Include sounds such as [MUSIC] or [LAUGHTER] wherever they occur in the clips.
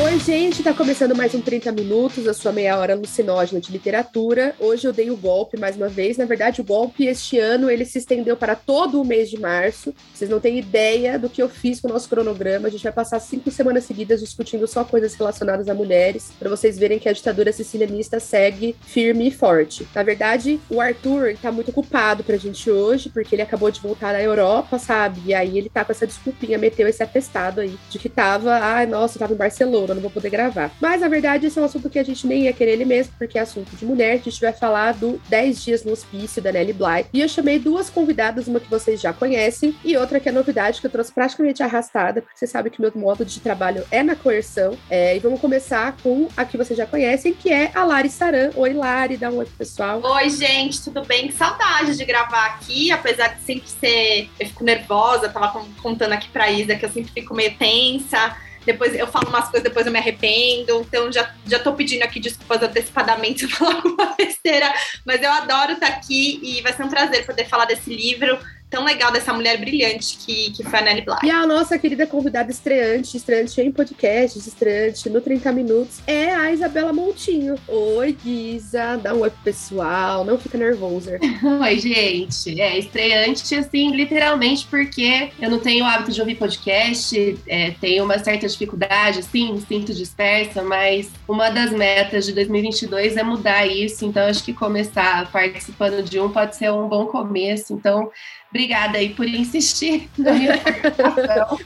Oi, gente, tá começando mais um 30 minutos, a sua meia hora alucinógena de literatura. Hoje eu dei o golpe mais uma vez. Na verdade, o golpe este ano ele se estendeu para todo o mês de março. Vocês não têm ideia do que eu fiz com o nosso cronograma. A gente vai passar cinco semanas seguidas discutindo só coisas relacionadas a mulheres, para vocês verem que a ditadura sicilianista segue firme e forte. Na verdade, o Arthur tá muito ocupado pra gente hoje, porque ele acabou de voltar da Europa, sabe? E aí ele tá com essa desculpinha, meteu esse atestado aí de que tava, ai, nossa, tava em Barcelona não vou poder gravar. Mas na verdade, esse é um assunto que a gente nem ia querer ele mesmo, porque é assunto de mulher. A gente vai falar do 10 dias no hospício da Nelly Bly. E eu chamei duas convidadas, uma que vocês já conhecem e outra que é novidade, que eu trouxe praticamente arrastada, porque você sabe que meu modo de trabalho é na coerção. É, e vamos começar com a que vocês já conhecem, que é a Lari Saran. Oi, Lari, dá um oi pro pessoal. Oi, gente, tudo bem? Que saudade de gravar aqui, apesar de sempre ser. Eu fico nervosa, tava contando aqui pra Isa que eu sempre fico meio tensa depois eu falo umas coisas, depois eu me arrependo. Então já, já tô pedindo aqui desculpas antecipadamente se [LAUGHS] eu falar alguma besteira, mas eu adoro estar aqui e vai ser um prazer poder falar desse livro tão legal dessa mulher brilhante que, que foi a Nelly Bly. E a nossa querida convidada estreante, estreante em podcast, estreante no 30 Minutos, é a Isabela Montinho. Oi, Isa, dá um oi pro pessoal, não fica nervosa. [LAUGHS] Oi, gente. É, estreante, assim, literalmente, porque eu não tenho o hábito de ouvir podcast, é, tenho uma certa dificuldade, assim, me sinto dispersa, mas uma das metas de 2022 é mudar isso, então acho que começar participando de um pode ser um bom começo, então Obrigada aí por insistir na [LAUGHS] minha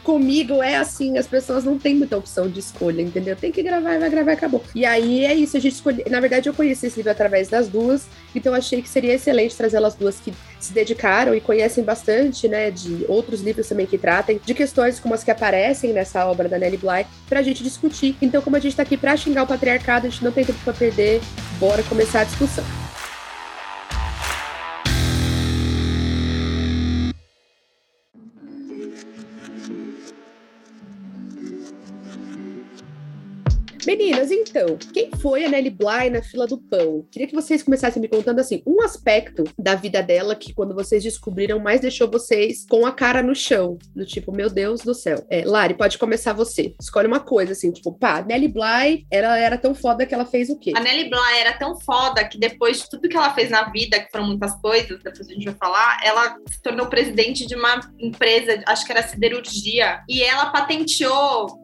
Comigo é assim, as pessoas não têm muita opção de escolha, entendeu? Tem que gravar, vai gravar, acabou. E aí é isso, a gente escolhe. Na verdade, eu conheci esse livro através das duas, então achei que seria excelente trazer elas duas que se dedicaram e conhecem bastante, né, de outros livros também que tratem de questões como as que aparecem nessa obra da Nelly Bly, pra gente discutir. Então, como a gente tá aqui pra xingar o patriarcado, a gente não tem tempo pra perder, bora começar a discussão. Meninas, então, quem foi a Nelly Bly na fila do pão? Queria que vocês começassem me contando, assim, um aspecto da vida dela que, quando vocês descobriram, mais deixou vocês com a cara no chão. Do tipo, meu Deus do céu. É, Lari, pode começar você. Escolhe uma coisa, assim, tipo, pá, Nelly Bly, ela era tão foda que ela fez o quê? A Nelly Bly era tão foda que depois de tudo que ela fez na vida, que foram muitas coisas, depois a gente vai falar, ela se tornou presidente de uma empresa, acho que era siderurgia, e ela patenteou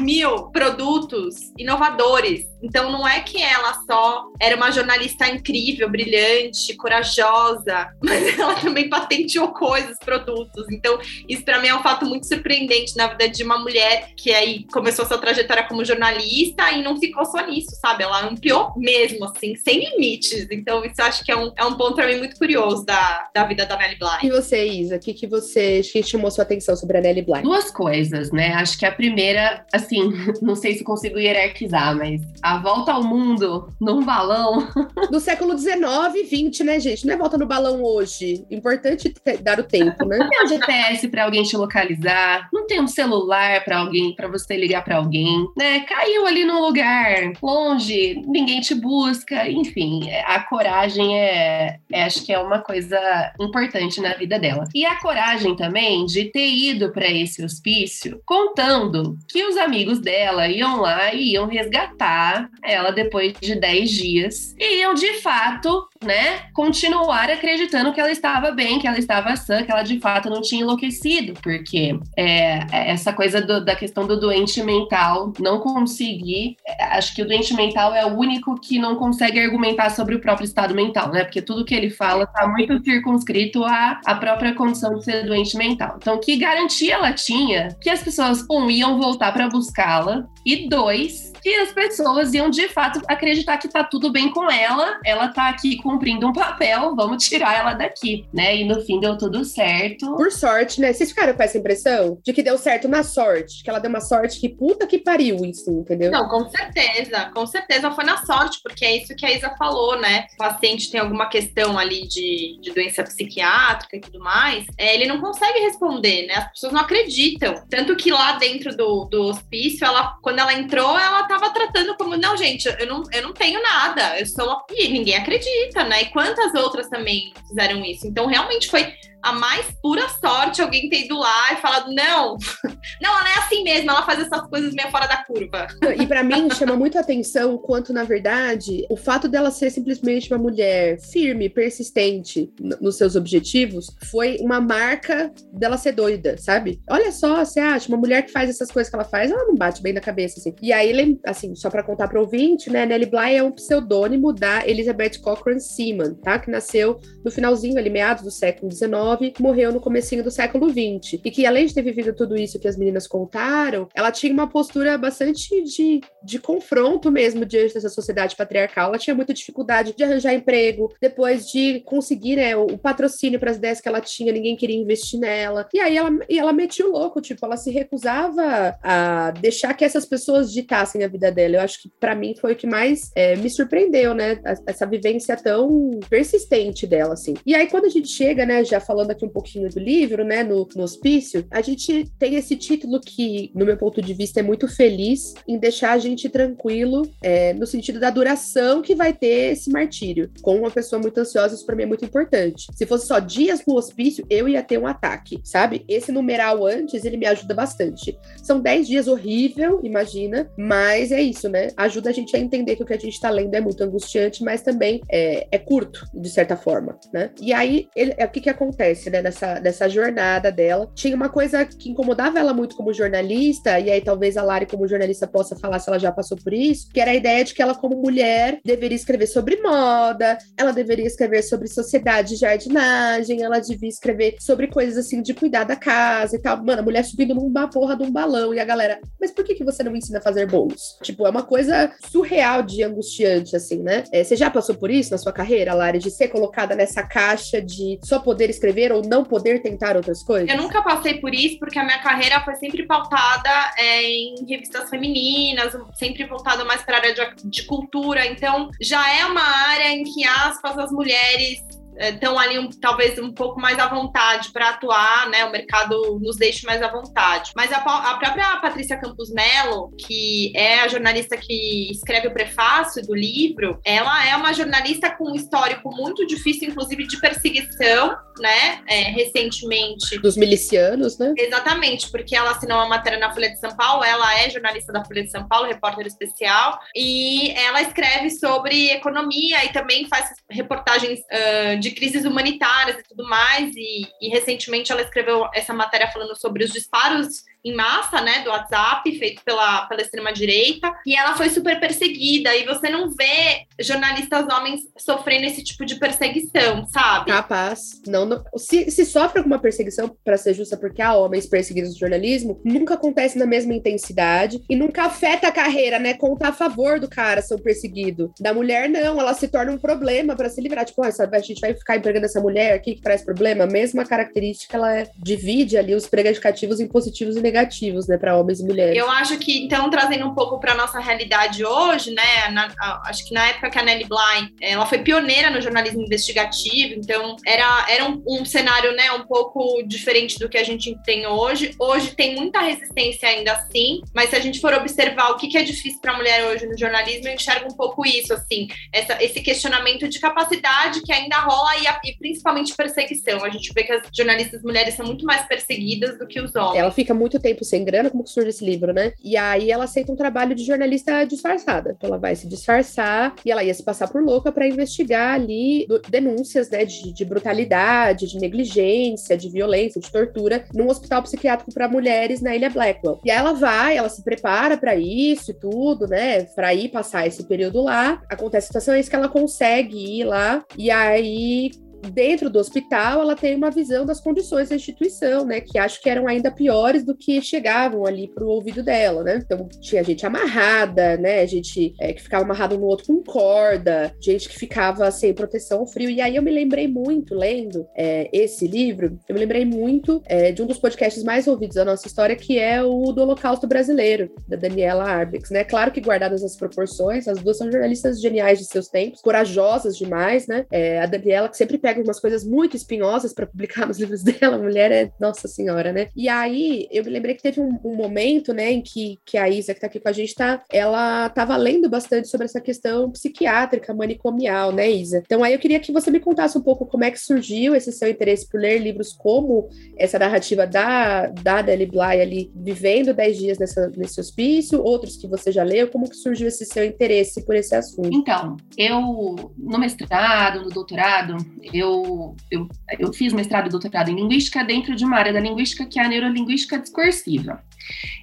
mil produtos inovadores. Então não é que ela só era uma jornalista incrível, brilhante, corajosa, [LAUGHS] mas ela também patenteou coisas, produtos. Então isso para mim é um fato muito surpreendente na vida de uma mulher que aí começou sua trajetória como jornalista e não ficou só nisso, sabe? Ela ampliou mesmo, assim, sem limites. Então isso eu acho que é um, é um ponto para mim muito curioso da, da vida da Nelly Bly. E você, Isa, o que, que você que chamou sua atenção sobre a Nelly Bly? Duas coisas, né? Acho que a primeira, assim, [LAUGHS] não sei se consigo hierarquizar, mas a volta ao mundo num balão. Do século XIX e XX, né, gente? Não é volta no balão hoje. Importante dar o tempo, né? Não tem um GPS para alguém te localizar, não tem um celular para alguém, para você ligar para alguém, né? Caiu ali num lugar longe, ninguém te busca, enfim, a coragem é, é acho que é uma coisa importante na vida dela. E a coragem também de ter ido para esse hospício contando que os amigos dela iam lá e iam resgatar ela depois de 10 dias. E iam de fato, né, continuar acreditando que ela estava bem, que ela estava sã, que ela de fato não tinha enlouquecido, porque é, essa coisa do, da questão do doente mental não conseguir, é, acho que o doente mental é o único que não consegue argumentar sobre o próprio estado mental, né, porque tudo que ele fala está muito circunscrito à, à própria condição de ser doente mental. Então, que garantia ela tinha que as pessoas, um, iam voltar para buscá-la e dois, que as pessoas iam de fato acreditar que tá tudo bem com ela, ela tá aqui com cumprindo um papel, vamos tirar ela daqui, né? E no fim deu tudo certo. Por sorte, né? Vocês ficaram com essa impressão de que deu certo na sorte, que ela deu uma sorte que puta que pariu isso, entendeu? Não, com certeza, com certeza foi na sorte, porque é isso que a Isa falou, né? O paciente tem alguma questão ali de, de doença psiquiátrica e tudo mais, é, ele não consegue responder, né? As pessoas não acreditam. Tanto que lá dentro do, do hospício, ela, quando ela entrou, ela tava tratando como, não, gente, eu não, eu não tenho nada, eu sou uma... E ninguém acredita, né? E quantas outras também fizeram isso? Então, realmente foi a mais pura sorte alguém ter ido lá e falado: não, [LAUGHS] não, ela é assim mesmo, ela faz essas coisas meio fora da curva. [LAUGHS] E para mim chama muito atenção quanto, na verdade, o fato dela ser simplesmente uma mulher firme, persistente nos seus objetivos, foi uma marca dela ser doida, sabe? Olha só, você acha, uma mulher que faz essas coisas que ela faz, ela não bate bem na cabeça, assim. E aí, assim, só para contar para ouvinte, né, Nellie Bly é um pseudônimo da Elizabeth Cochrane Seaman, tá? Que nasceu no finalzinho, ali, meados do século XIX morreu no comecinho do século XX. E que além de ter vivido tudo isso que as meninas contaram, ela tinha uma postura bastante de, de confronto mesmo diante dessa sociedade patriarcal. Ela tinha muita dificuldade de arranjar emprego, depois de conseguir né, o, patrocínio para as ideias que ela tinha, ninguém queria investir nela. E aí ela, e ela metia o louco, tipo, ela se recusava a deixar que essas pessoas ditassem a vida dela. Eu acho que para mim foi o que mais é, me surpreendeu, né? Essa vivência tão persistente dela, assim. E aí quando a gente chega, né, já falando aqui um pouquinho do livro, né, no, no hospício, a gente tem esse título que, no meu ponto de vista, é muito feliz em deixar a gente tranquilo é, no sentido da duração que vai ter esse martírio. Com uma pessoa muito ansiosa, isso para mim é muito importante. Se fosse só dias no hospício, eu ia ter um ataque, sabe? Esse numeral antes, ele me ajuda bastante. São 10 dias horrível, imagina, mas é isso, né? Ajuda a gente a entender que o que a gente tá lendo é muito angustiante, mas também é, é curto, de certa forma, né? E aí, ele, é, o que que acontece? Acontece, né, nessa, nessa jornada dela. Tinha uma coisa que incomodava ela muito como jornalista, e aí talvez a Lari, como jornalista, possa falar se ela já passou por isso, que era a ideia de que ela, como mulher, deveria escrever sobre moda, ela deveria escrever sobre sociedade de jardinagem, ela devia escrever sobre coisas assim de cuidar da casa e tal. Mano, a mulher subindo numa porra de um balão, e a galera, mas por que, que você não ensina a fazer bolos? Tipo, é uma coisa surreal de angustiante, assim, né? É, você já passou por isso na sua carreira, Lari, de ser colocada nessa caixa de só poder escrever ou não poder tentar outras coisas? Eu nunca passei por isso, porque a minha carreira foi sempre pautada é, em revistas femininas, sempre voltada mais para a área de, de cultura. Então, já é uma área em que, aspas, as mulheres estão ali um, talvez um pouco mais à vontade para atuar, né? O mercado nos deixa mais à vontade. Mas a, a, própria Patrícia Campos Melo, que é a jornalista que escreve o prefácio do livro, ela é uma jornalista com um histórico muito difícil, inclusive de perseguição, né? É, recentemente. Dos milicianos, né? Exatamente, porque ela assinou uma matéria na Folha de São Paulo, ela é jornalista da Folha de São Paulo, repórter especial, e ela escreve sobre economia e também faz reportagens uh, de crises humanitárias e tudo mais. E, e recentemente ela escreveu essa matéria falando sobre os disparos em massa, né, do WhatsApp, feito pela, pela extrema-direita, e ela foi super perseguida, e você não vê jornalistas homens sofrendo esse tipo de perseguição, sabe? Capaz. Não, não. Se, se sofre alguma perseguição, para ser justa, porque há homens perseguidos no jornalismo, nunca acontece na mesma intensidade e nunca afeta a carreira, né? Conta a favor do cara ser perseguido. Da mulher, não, ela se torna um problema para se livrar. Tipo, essa, a gente vai ficar empregando essa mulher aqui que traz problema. Mesma característica, ela divide ali os predicativos em positivos e negativos negativos, né, para homens e mulheres. Eu acho que, então, trazendo um pouco para nossa realidade hoje, né, na, acho que na época que a Nelly Bly, ela foi pioneira no jornalismo investigativo, então era, era um, um cenário, né, um pouco diferente do que a gente tem hoje. Hoje tem muita resistência ainda assim, mas se a gente for observar o que, que é difícil para a mulher hoje no jornalismo, eu enxergo um pouco isso, assim, essa, esse questionamento de capacidade que ainda rola e, a, e principalmente perseguição. A gente vê que as jornalistas mulheres são muito mais perseguidas do que os homens. Ela fica muito tempo sem grana, como que surge esse livro, né? E aí ela aceita um trabalho de jornalista disfarçada. Então ela vai se disfarçar e ela ia se passar por louca para investigar ali denúncias, né, de, de, brutalidade, de negligência, de violência, de tortura num hospital psiquiátrico para mulheres na Ilha Blackwell. E aí ela vai, ela se prepara para isso e tudo, né, para ir passar esse período lá. Acontece a situação é isso que ela consegue ir lá e aí dentro do hospital, ela tem uma visão das condições da instituição, né? Que acho que eram ainda piores do que chegavam ali pro ouvido dela, né? Então tinha gente amarrada, né? Gente é, que ficava amarrado no outro com corda, gente que ficava sem proteção ao frio. E aí eu me lembrei muito, lendo é, esse livro, eu me lembrei muito é, de um dos podcasts mais ouvidos da nossa história, que é o do Holocausto Brasileiro, da Daniela Arbex, né? Claro que guardadas as proporções, as duas são jornalistas geniais de seus tempos, corajosas demais, né? A Daniela que sempre pega umas coisas muito espinhosas para publicar [LAUGHS] nos livros dela, a mulher é, nossa senhora, né? E aí eu me lembrei que teve um, um momento, né, em que, que a Isa, que tá aqui com a gente, tá, ela tava lendo bastante sobre essa questão psiquiátrica, manicomial, né, Isa? Então aí eu queria que você me contasse um pouco como é que surgiu esse seu interesse por ler livros como essa narrativa da, da Adele Bly ali, vivendo 10 dias nessa, nesse hospício, outros que você já leu, como que surgiu esse seu interesse por esse assunto? Então, eu, no mestrado, no doutorado, eu, eu, eu fiz mestrado e doutorado em linguística dentro de uma área da linguística que é a neurolinguística discursiva.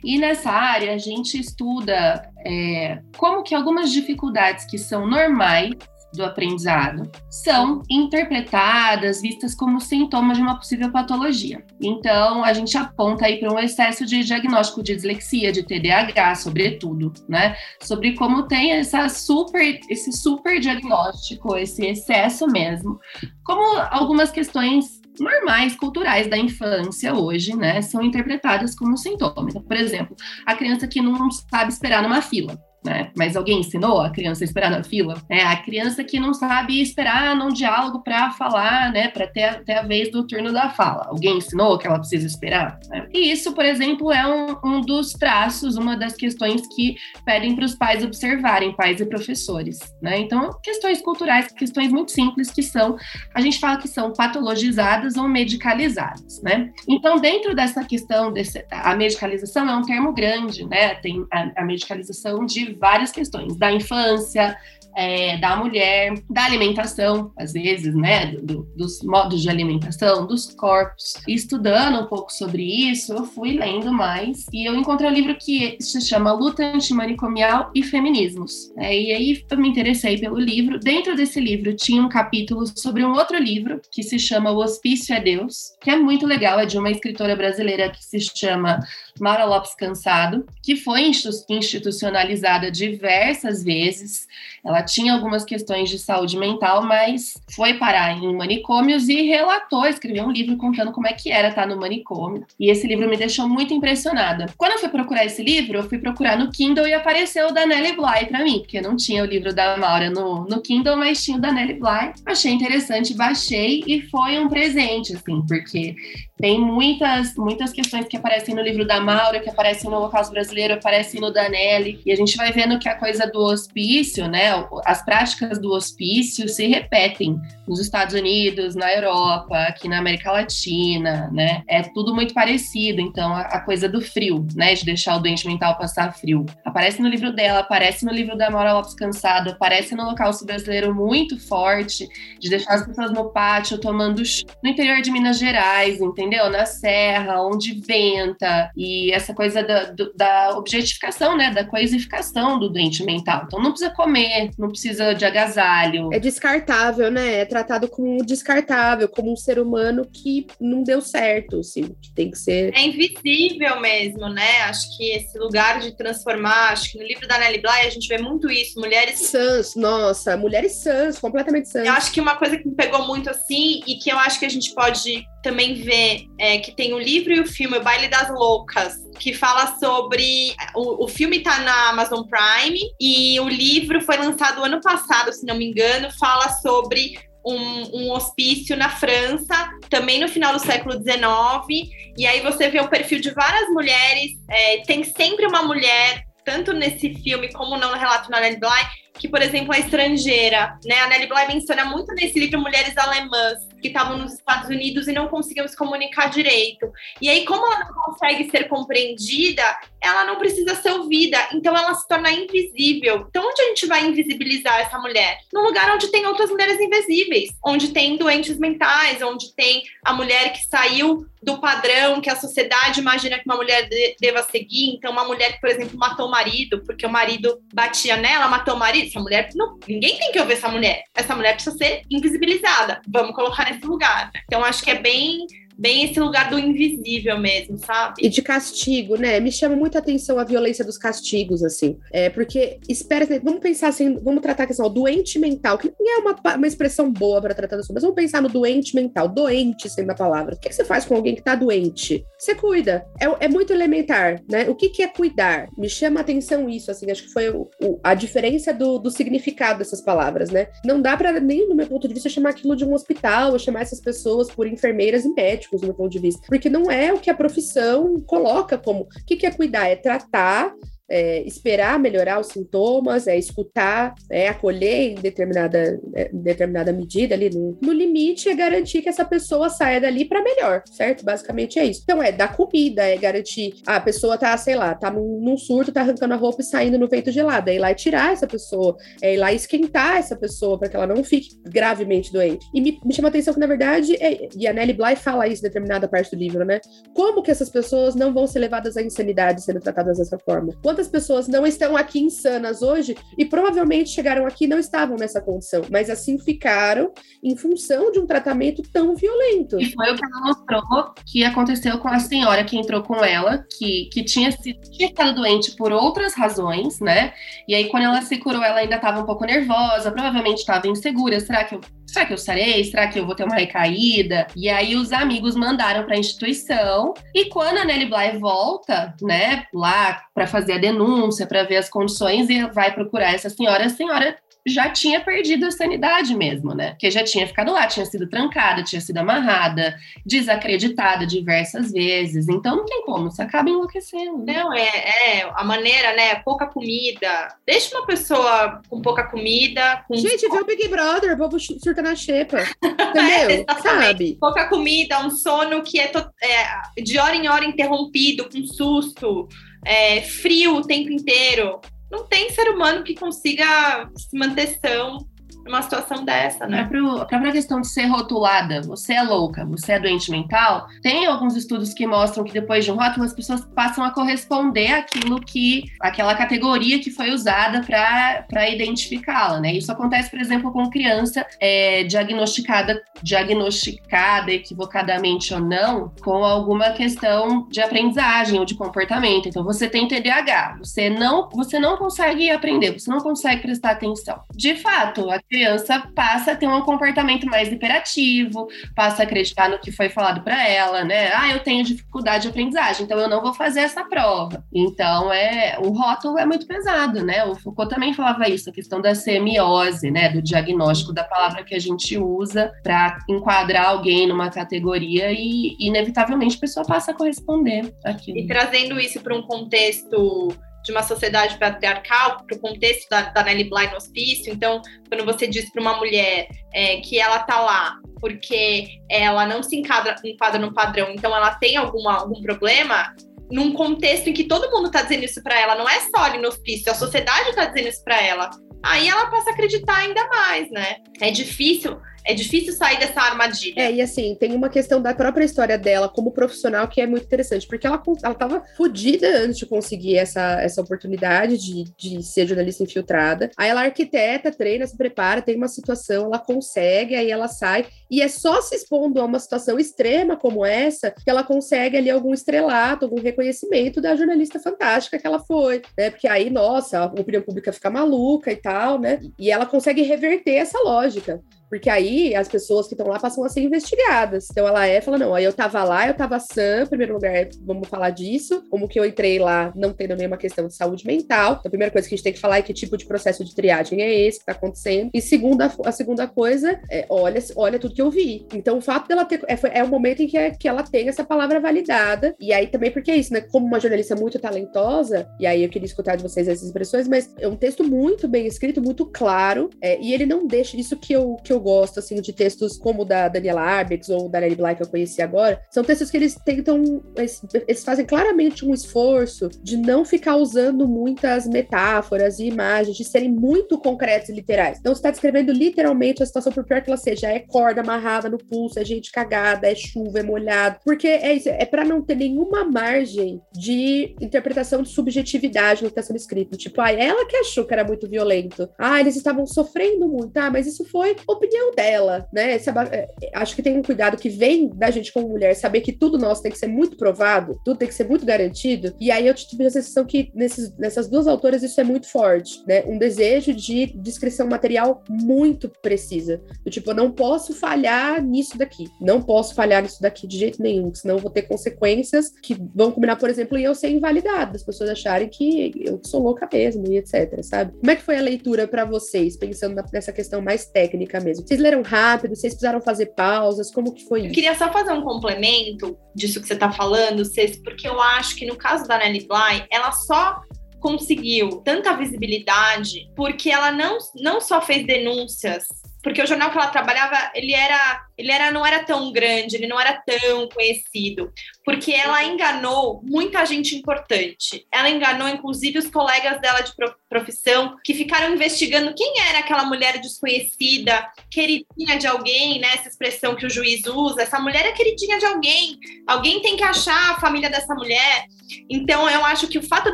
E nessa área a gente estuda é, como que algumas dificuldades que são normais do aprendizado são interpretadas, vistas como sintomas de uma possível patologia. Então, a gente aponta aí para um excesso de diagnóstico de dislexia, de TDAH, sobretudo, né? Sobre como tem essa super, esse super diagnóstico, esse excesso mesmo, como algumas questões normais, culturais da infância hoje, né, são interpretadas como sintomas. Por exemplo, a criança que não sabe esperar numa fila né? Mas alguém ensinou a criança a esperar na fila? É a criança que não sabe esperar num diálogo para falar, né? Para ter, ter a vez do turno da fala. Alguém ensinou que ela precisa esperar? Né? E isso, por exemplo, é um, um dos traços, uma das questões que pedem para os pais observarem, pais e professores, né? Então, questões culturais, questões muito simples que são, a gente fala que são patologizadas ou medicalizadas, né? Então, dentro dessa questão, desse, a medicalização é um termo grande, né? Tem a, a medicalização de várias questões, da infância, é, da mulher, da alimentação, às vezes, né, do, dos modos de alimentação, dos corpos. Estudando um pouco sobre isso, eu fui lendo mais e eu encontrei um livro que se chama Luta Antimanicomial e Feminismos. É, e aí eu me interessei pelo livro. Dentro desse livro tinha um capítulo sobre um outro livro que se chama O Hospício é Deus, que é muito legal, é de uma escritora brasileira que se chama Mara Lopes Cansado, que foi institucionalizada diversas vezes. Ela tinha algumas questões de saúde mental, mas foi parar em manicômios e relatou, escreveu um livro contando como é que era estar no manicômio. E esse livro me deixou muito impressionada. Quando eu fui procurar esse livro, eu fui procurar no Kindle e apareceu o da Nelly Bly para mim, porque não tinha o livro da Maura no, no Kindle, mas tinha o da Nelly Bly. Achei interessante, baixei e foi um presente, assim, porque tem muitas, muitas questões que aparecem no livro da Maura, que aparecem no Holocausto Brasileiro, aparecem no Danelli, e a gente vai vendo que a coisa do hospício, né, as práticas do hospício se repetem nos Estados Unidos, na Europa, aqui na América Latina, né, é tudo muito parecido, então a, a coisa do frio, né, de deixar o doente mental passar frio, aparece no livro dela, aparece no livro da Maura Lopes Cansado, aparece no Holocausto Brasileiro muito forte, de deixar as pessoas no pátio tomando no interior de Minas Gerais, entendeu? Entendeu? Na serra, onde venta, e essa coisa da, da objetificação, né? Da coisificação do doente mental. Então não precisa comer, não precisa de agasalho. É descartável, né? É tratado como descartável, como um ser humano que não deu certo, assim, que tem que ser. É invisível mesmo, né? Acho que esse lugar de transformar, acho que no livro da Nelly Bly a gente vê muito isso, mulheres. Sans, nossa, mulheres sans, completamente sans. Eu acho que uma coisa que me pegou muito assim, e que eu acho que a gente pode também ver é, que tem o livro e o filme O Baile das Loucas, que fala sobre. O, o filme está na Amazon Prime e o livro foi lançado ano passado, se não me engano, fala sobre um, um, hospício na França, também no final do século XIX. E aí você vê o perfil de várias mulheres, é, tem sempre uma mulher, tanto nesse filme como no relato na Nelly Bly, que, por exemplo, a estrangeira, né? A Nelly Bly menciona muito nesse livro mulheres alemãs que estavam nos Estados Unidos e não conseguiam se comunicar direito. E aí, como ela não consegue ser compreendida, ela não precisa ser ouvida, então ela se torna invisível. Então, onde a gente vai invisibilizar essa mulher? No lugar onde tem outras mulheres invisíveis, onde tem doentes mentais, onde tem a mulher que saiu do padrão que a sociedade imagina que uma mulher de, deva seguir. Então, uma mulher que, por exemplo, matou o marido, porque o marido batia nela, matou o marido. Essa mulher, não, ninguém tem que ouvir essa mulher. Essa mulher precisa ser invisibilizada. Vamos colocar nesse lugar. Né? Então acho que é bem bem esse lugar do invisível mesmo, sabe? E de castigo, né? Me chama muita atenção a violência dos castigos, assim. É, porque, espera, vamos pensar assim, vamos tratar a questão, doente mental, que não é uma, uma expressão boa para tratar disso, mas vamos pensar no doente mental, doente sendo a palavra. O que, que você faz com alguém que tá doente? Você cuida. É, é muito elementar, né? O que, que é cuidar? Me chama a atenção isso, assim, acho que foi o, o, a diferença do, do significado dessas palavras, né? Não dá para nem, no meu ponto de vista, chamar aquilo de um hospital, ou chamar essas pessoas por enfermeiras e médicos médicos, do meu ponto de vista, porque não é o que a profissão coloca como. O que é cuidar? É tratar é, esperar melhorar os sintomas, é escutar, é acolher em determinada, é, determinada medida ali no, no limite é garantir que essa pessoa saia dali para melhor, certo? Basicamente é isso. Então é dar comida, é garantir ah, a pessoa tá, sei lá, tá num, num surto, tá arrancando a roupa e saindo no peito gelado, é ir lá e tirar essa pessoa, é ir lá e esquentar essa pessoa para que ela não fique gravemente doente. E me, me chama a atenção que na verdade, é, e a Nelly Bly fala isso em determinada parte do livro, né? Como que essas pessoas não vão ser levadas à insanidade sendo tratadas dessa forma? Quantas quantas pessoas não estão aqui insanas hoje e provavelmente chegaram aqui e não estavam nessa condição, mas assim ficaram em função de um tratamento tão violento. E foi o que ela mostrou que aconteceu com a senhora que entrou com ela, que, que tinha, sido, tinha ficado doente por outras razões, né? E aí, quando ela se curou, ela ainda estava um pouco nervosa, provavelmente estava insegura. Será que eu será que eu sarei? Será que eu vou ter uma recaída? E aí os amigos mandaram para a instituição. E quando a Nelly Bly volta, né, lá para fazer a denúncia, para ver as condições e vai procurar essa senhora, a senhora já tinha perdido a sanidade mesmo, né? Porque já tinha ficado lá, tinha sido trancada, tinha sido amarrada, desacreditada diversas vezes. Então não tem como, você acaba enlouquecendo. Né? Não, é, é a maneira, né? Pouca comida. Deixa uma pessoa com pouca comida. Com... Gente, vê o Big Brother, vou surtar na xepa. Entendeu? [LAUGHS] é, Sabe? Pouca comida, um sono que é, to... é, de hora em hora interrompido, com susto. É, frio o tempo inteiro não tem ser humano que consiga se manter são numa situação dessa, né? A própria questão de ser rotulada, você é louca, você é doente mental, tem alguns estudos que mostram que depois de um rótulo as pessoas passam a corresponder àquilo que, aquela categoria que foi usada para identificá-la, né? Isso acontece, por exemplo, com criança é, diagnosticada, diagnosticada equivocadamente ou não, com alguma questão de aprendizagem ou de comportamento. Então, você tem TDAH, você não, você não consegue aprender, você não consegue prestar atenção. De fato, a criança passa a ter um comportamento mais hiperativo, passa a acreditar no que foi falado para ela, né? Ah, eu tenho dificuldade de aprendizagem, então eu não vou fazer essa prova. Então, é, o rótulo é muito pesado, né? O Foucault também falava isso, a questão da semiose, né? Do diagnóstico da palavra que a gente usa para enquadrar alguém numa categoria e, inevitavelmente, a pessoa passa a corresponder àquilo. E trazendo isso para um contexto de uma sociedade patriarcal, para o contexto da, da Nelly Bly no hospício. Então, quando você diz para uma mulher é, que ela está lá porque ela não se enquadra, enquadra no padrão, então ela tem alguma, algum problema, num contexto em que todo mundo está dizendo isso para ela, não é só ali no hospício, a sociedade está dizendo isso para ela, aí ela passa a acreditar ainda mais, né? É difícil é difícil sair dessa armadilha. É, e assim, tem uma questão da própria história dela como profissional que é muito interessante, porque ela, ela tava fodida antes de conseguir essa, essa oportunidade de, de ser jornalista infiltrada. Aí ela arquiteta, treina, se prepara, tem uma situação, ela consegue, aí ela sai, e é só se expondo a uma situação extrema como essa que ela consegue ali algum estrelato, algum reconhecimento da jornalista fantástica que ela foi, né? Porque aí, nossa, a opinião pública fica maluca e tal, né? E ela consegue reverter essa lógica. Porque aí as pessoas que estão lá passam a ser investigadas. Então ela é, fala, não, aí eu tava lá, eu tava sã, em primeiro lugar, vamos falar disso. Como que eu entrei lá não tendo nenhuma questão de saúde mental. Então, a primeira coisa que a gente tem que falar é que tipo de processo de triagem é esse que tá acontecendo. E segunda, a segunda coisa é, olha, olha tudo que eu vi. Então, o fato dela ter. É, é o momento em que, é, que ela tem essa palavra validada. E aí também, porque é isso, né? Como uma jornalista muito talentosa, e aí eu queria escutar de vocês essas expressões, mas é um texto muito bem escrito, muito claro. É, e ele não deixa isso que eu, que eu gosto, assim, de textos como o da Daniela Arbex ou da Nelly Bly que eu conheci agora, são textos que eles tentam, eles, eles fazem claramente um esforço de não ficar usando muitas metáforas e imagens, de serem muito concretos e literais. Então, você está descrevendo literalmente a situação, por pior que ela seja, é corda amarrada no pulso, é gente cagada, é chuva, é molhado, porque é isso, é para não ter nenhuma margem de interpretação de subjetividade no que está sendo escrito. Tipo, ah, ela que achou que era muito violento. Ah, eles estavam sofrendo muito. Ah, mas isso foi opinião opinião dela, né? É, acho que tem um cuidado que vem da gente como mulher, saber que tudo nosso tem que ser muito provado, tudo tem que ser muito garantido. E aí eu tive a sensação que nesses, nessas duas autoras isso é muito forte, né? Um desejo de descrição material muito precisa. Do tipo, eu não posso falhar nisso daqui, não posso falhar nisso daqui de jeito nenhum, senão vou ter consequências que vão combinar, por exemplo, em eu ser invalidada, as pessoas acharem que eu sou louca mesmo e etc, sabe? Como é que foi a leitura para vocês, pensando nessa questão mais técnica mesmo? Vocês leram rápido? Vocês precisaram fazer pausas? Como que foi isso? Eu queria só fazer um complemento disso que você tá falando, Cês, porque eu acho que no caso da Nelly Bly, ela só conseguiu tanta visibilidade porque ela não, não só fez denúncias porque o jornal que ela trabalhava, ele era, ele era não era tão grande, ele não era tão conhecido, porque ela enganou muita gente importante. Ela enganou inclusive os colegas dela de profissão que ficaram investigando quem era aquela mulher desconhecida, queridinha de alguém, né? Essa expressão que o juiz usa, essa mulher é queridinha de alguém. Alguém tem que achar a família dessa mulher. Então, eu acho que o fato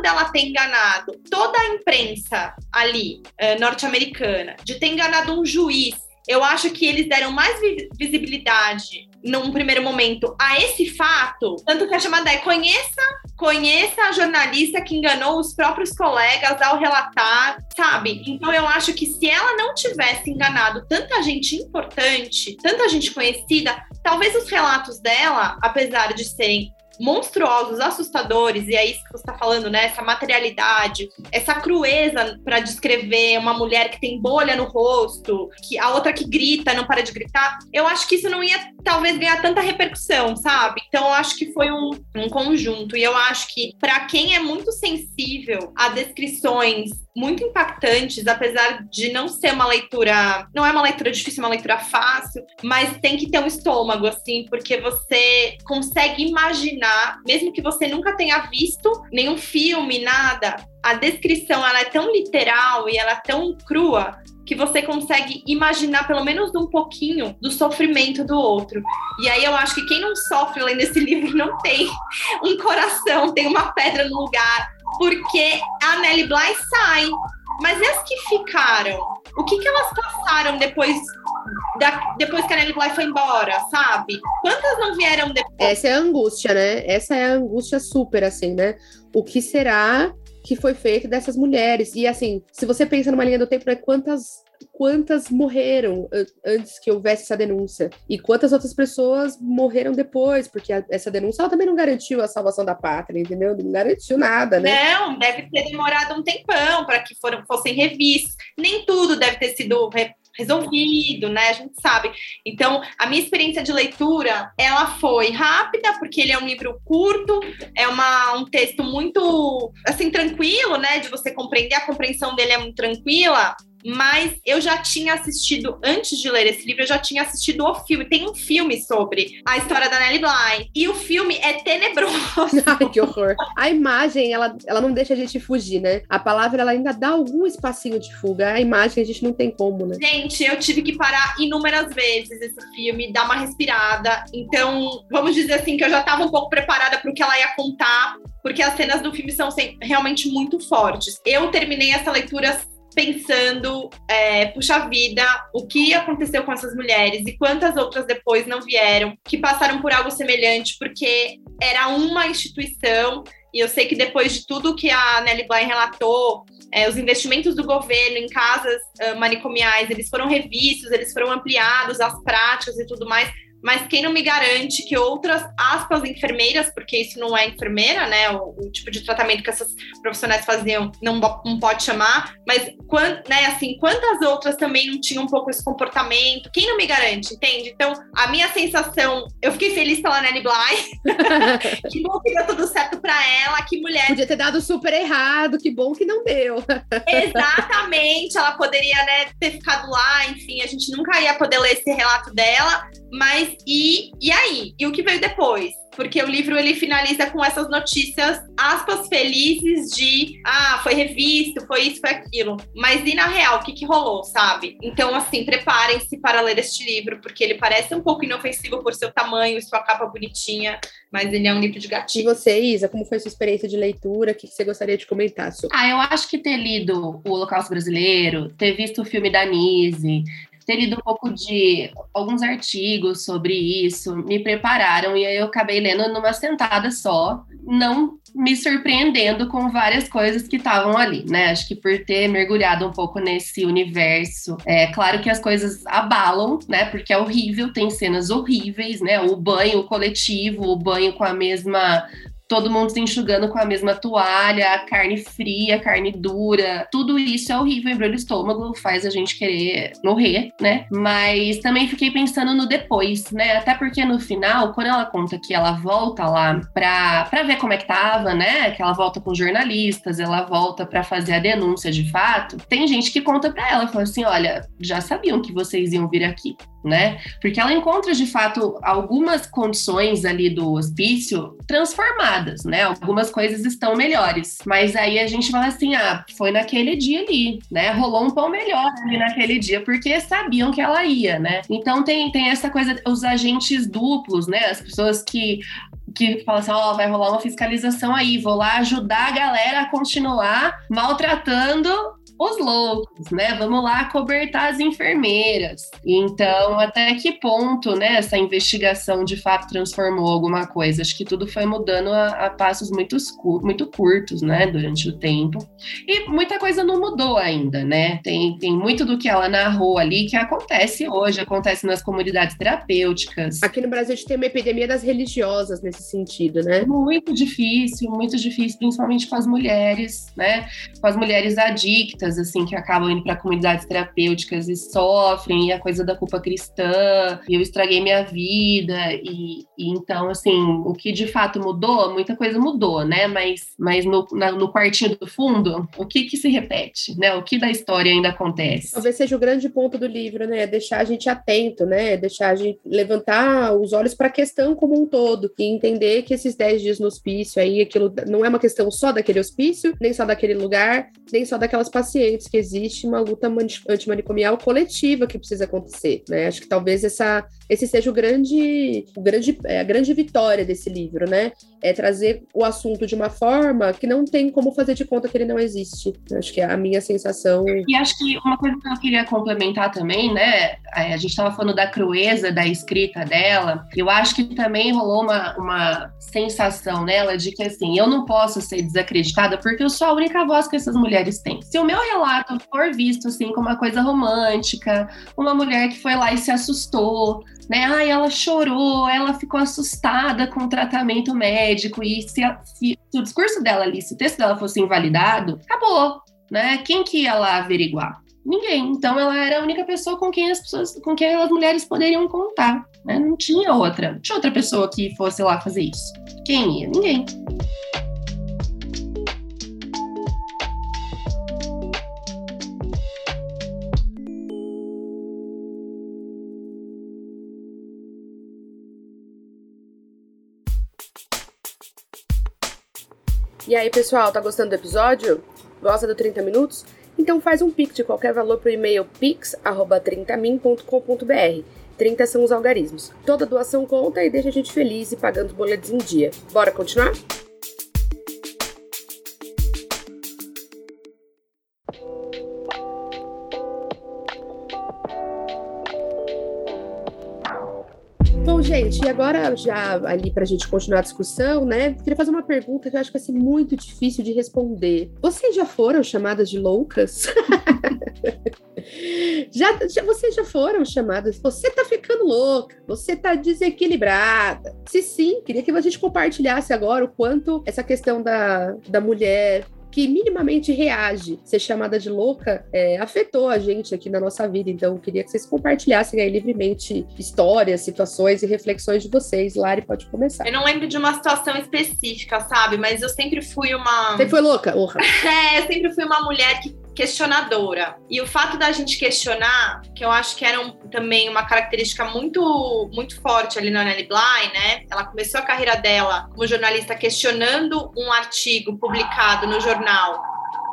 dela ter enganado toda a imprensa ali, uh, norte-americana, de ter enganado um juiz, eu acho que eles deram mais visibilidade num primeiro momento a esse fato, tanto que a chamada é conheça, conheça a jornalista que enganou os próprios colegas ao relatar, sabe? Então eu acho que se ela não tivesse enganado tanta gente importante, tanta gente conhecida, talvez os relatos dela, apesar de serem monstruosos, assustadores, e é isso que você está falando, né? Essa materialidade, essa crueza para descrever uma mulher que tem bolha no rosto, que a outra que grita, não para de gritar. Eu acho que isso não ia talvez ganhar tanta repercussão, sabe? Então eu acho que foi um, um conjunto. E eu acho que para quem é muito sensível a descrições muito impactantes, apesar de não ser uma leitura, não é uma leitura difícil, é uma leitura fácil, mas tem que ter um estômago assim, porque você consegue imaginar, mesmo que você nunca tenha visto nenhum filme, nada, a descrição ela é tão literal e ela é tão crua que você consegue imaginar pelo menos um pouquinho do sofrimento do outro. E aí eu acho que quem não sofre lendo esse livro não tem um coração, tem uma pedra no lugar, porque a Nelly Bly sai. Mas e as que ficaram? O que, que elas passaram depois da, depois que a Nelly Bly foi embora, sabe? Quantas não vieram depois? Essa é a angústia, né? Essa é a angústia super, assim, né? O que será que foi feito dessas mulheres? E, assim, se você pensa numa linha do tempo, né, quantas quantas morreram antes que houvesse essa denúncia e quantas outras pessoas morreram depois, porque a, essa denúncia ela também não garantiu a salvação da pátria, entendeu? Não garantiu nada, né? Não, deve ter demorado um tempão para que foram, fossem revistos. Nem tudo deve ter sido re resolvido, né? A gente sabe. Então, a minha experiência de leitura, ela foi rápida, porque ele é um livro curto, é uma, um texto muito, assim, tranquilo, né? De você compreender, a compreensão dele é muito tranquila mas eu já tinha assistido, antes de ler esse livro, eu já tinha assistido o filme. Tem um filme sobre a história da Nellie Bly. E o filme é tenebroso. [LAUGHS] Ai, que horror. A imagem, ela, ela não deixa a gente fugir, né? A palavra, ela ainda dá algum espacinho de fuga. A imagem, a gente não tem como, né? Gente, eu tive que parar inúmeras vezes esse filme, dar uma respirada. Então, vamos dizer assim, que eu já estava um pouco preparada para o que ela ia contar, porque as cenas do filme são realmente muito fortes. Eu terminei essa leitura pensando, é, puxa vida, o que aconteceu com essas mulheres e quantas outras depois não vieram, que passaram por algo semelhante, porque era uma instituição, e eu sei que depois de tudo que a Nelly Bly relatou, é, os investimentos do governo em casas uh, manicomiais, eles foram revistos, eles foram ampliados, as práticas e tudo mais, mas quem não me garante que outras aspas enfermeiras, porque isso não é enfermeira, né? O, o tipo de tratamento que essas profissionais faziam não, não pode chamar, mas quant, né, assim, quantas outras também não tinham um pouco esse comportamento? Quem não me garante, entende? Então, a minha sensação, eu fiquei feliz pela Nelly Bly. [LAUGHS] que bom que deu tudo certo para ela, que mulher. Podia ter dado super errado, que bom que não deu. [LAUGHS] Exatamente, ela poderia né, ter ficado lá, enfim, a gente nunca ia poder ler esse relato dela, mas e, e aí? E o que veio depois? Porque o livro ele finaliza com essas notícias, aspas, felizes de ah, foi revisto, foi isso, foi aquilo. Mas e na real, o que, que rolou, sabe? Então, assim, preparem-se para ler este livro, porque ele parece um pouco inofensivo por seu tamanho e sua capa bonitinha, mas ele é um livro de gatinho. E você, Isa, como foi sua experiência de leitura? O que você gostaria de comentar sobre? Ah, eu acho que ter lido o Holocausto Brasileiro, ter visto o filme da Nise, ter lido um pouco de alguns artigos sobre isso, me prepararam e aí eu acabei lendo numa sentada só, não me surpreendendo com várias coisas que estavam ali, né? Acho que por ter mergulhado um pouco nesse universo, é claro que as coisas abalam, né? Porque é horrível, tem cenas horríveis, né? O banho coletivo, o banho com a mesma todo mundo se enxugando com a mesma toalha, carne fria, carne dura, tudo isso é horrível, embrulha o estômago, faz a gente querer morrer, né? Mas também fiquei pensando no depois, né? Até porque no final, quando ela conta que ela volta lá pra, pra ver como é que tava, né? Que ela volta com jornalistas, ela volta para fazer a denúncia de fato, tem gente que conta pra ela, fala assim: olha, já sabiam que vocês iam vir aqui né? Porque ela encontra de fato algumas condições ali do hospício transformadas, né? Algumas coisas estão melhores, mas aí a gente fala assim: ah, foi naquele dia ali, né? Rolou um pão melhor ali naquele dia, porque sabiam que ela ia, né? Então tem, tem essa coisa, os agentes duplos, né? As pessoas que que fala assim, ó, oh, vai rolar uma fiscalização aí, vou lá ajudar a galera a continuar maltratando os loucos, né? Vamos lá cobertar as enfermeiras. Então, até que ponto, né, essa investigação de fato transformou alguma coisa? Acho que tudo foi mudando a, a passos muito, muito curtos, né, durante o tempo. E muita coisa não mudou ainda, né? Tem, tem muito do que ela narrou ali que acontece hoje, acontece nas comunidades terapêuticas. Aqui no Brasil a gente tem uma epidemia das religiosas nesse sentido, né? Muito difícil, muito difícil, principalmente com as mulheres, né? Com as mulheres adictas assim que acabam indo para comunidades terapêuticas e sofrem, e a coisa da culpa cristã, e eu estraguei minha vida e, e então assim, o que de fato mudou, muita coisa mudou, né? Mas mas no, na, no quartinho do fundo, o que que se repete, né? O que da história ainda acontece? Talvez seja o grande ponto do livro, né? Deixar a gente atento, né? Deixar a gente levantar os olhos para a questão como um todo e entender que esses 10 dias no hospício aí, aquilo não é uma questão só daquele hospício, nem só daquele lugar, nem só daquelas pacientes conscientes que existe uma luta antimanicomial coletiva que precisa acontecer, né? Acho que talvez essa, esse seja o grande, o grande, é, a grande vitória desse livro, né? É trazer o assunto de uma forma que não tem como fazer de conta que ele não existe. Acho que é a minha sensação. E acho que uma coisa que eu queria complementar também, né? A gente estava falando da crueza da escrita dela. Eu acho que também rolou uma, uma sensação nela de que assim, eu não posso ser desacreditada porque eu sou a única voz que essas mulheres têm. Se o meu relato for visto assim como uma coisa romântica, uma mulher que foi lá e se assustou, né? Ai, ela chorou, ela ficou assustada com o tratamento médico e se, se, se o discurso dela ali, se o texto dela fosse invalidado, acabou, né? Quem que ia lá averiguar? Ninguém. Então ela era a única pessoa com quem as pessoas, com quem as mulheres poderiam contar, né? Não tinha outra, não tinha outra pessoa que fosse lá fazer isso. Quem ia? Ninguém. E aí, pessoal, tá gostando do episódio? Gosta do 30 minutos? Então faz um pix de qualquer valor pro e-mail pix@30min.com.br. 30 são os algarismos. Toda doação conta e deixa a gente feliz e pagando os boletos em dia. Bora continuar? E agora já ali para a gente continuar a discussão, né? Queria fazer uma pergunta que eu acho que vai ser muito difícil de responder. Vocês já foram chamadas de loucas? [LAUGHS] já, já, vocês já foram chamadas? Você tá ficando louca, você tá desequilibrada. Se sim, queria que a gente compartilhasse agora o quanto essa questão da, da mulher que minimamente reage, ser chamada de louca, é, afetou a gente aqui na nossa vida. Então, eu queria que vocês compartilhassem aí livremente histórias, situações e reflexões de vocês. Lari, pode começar. Eu não lembro de uma situação específica, sabe? Mas eu sempre fui uma. Você foi louca? Orra. [LAUGHS] é, eu sempre fui uma mulher que questionadora. E o fato da gente questionar, que eu acho que era um, também uma característica muito muito forte ali na Nelly Bly, né? Ela começou a carreira dela como jornalista questionando um artigo publicado no jornal,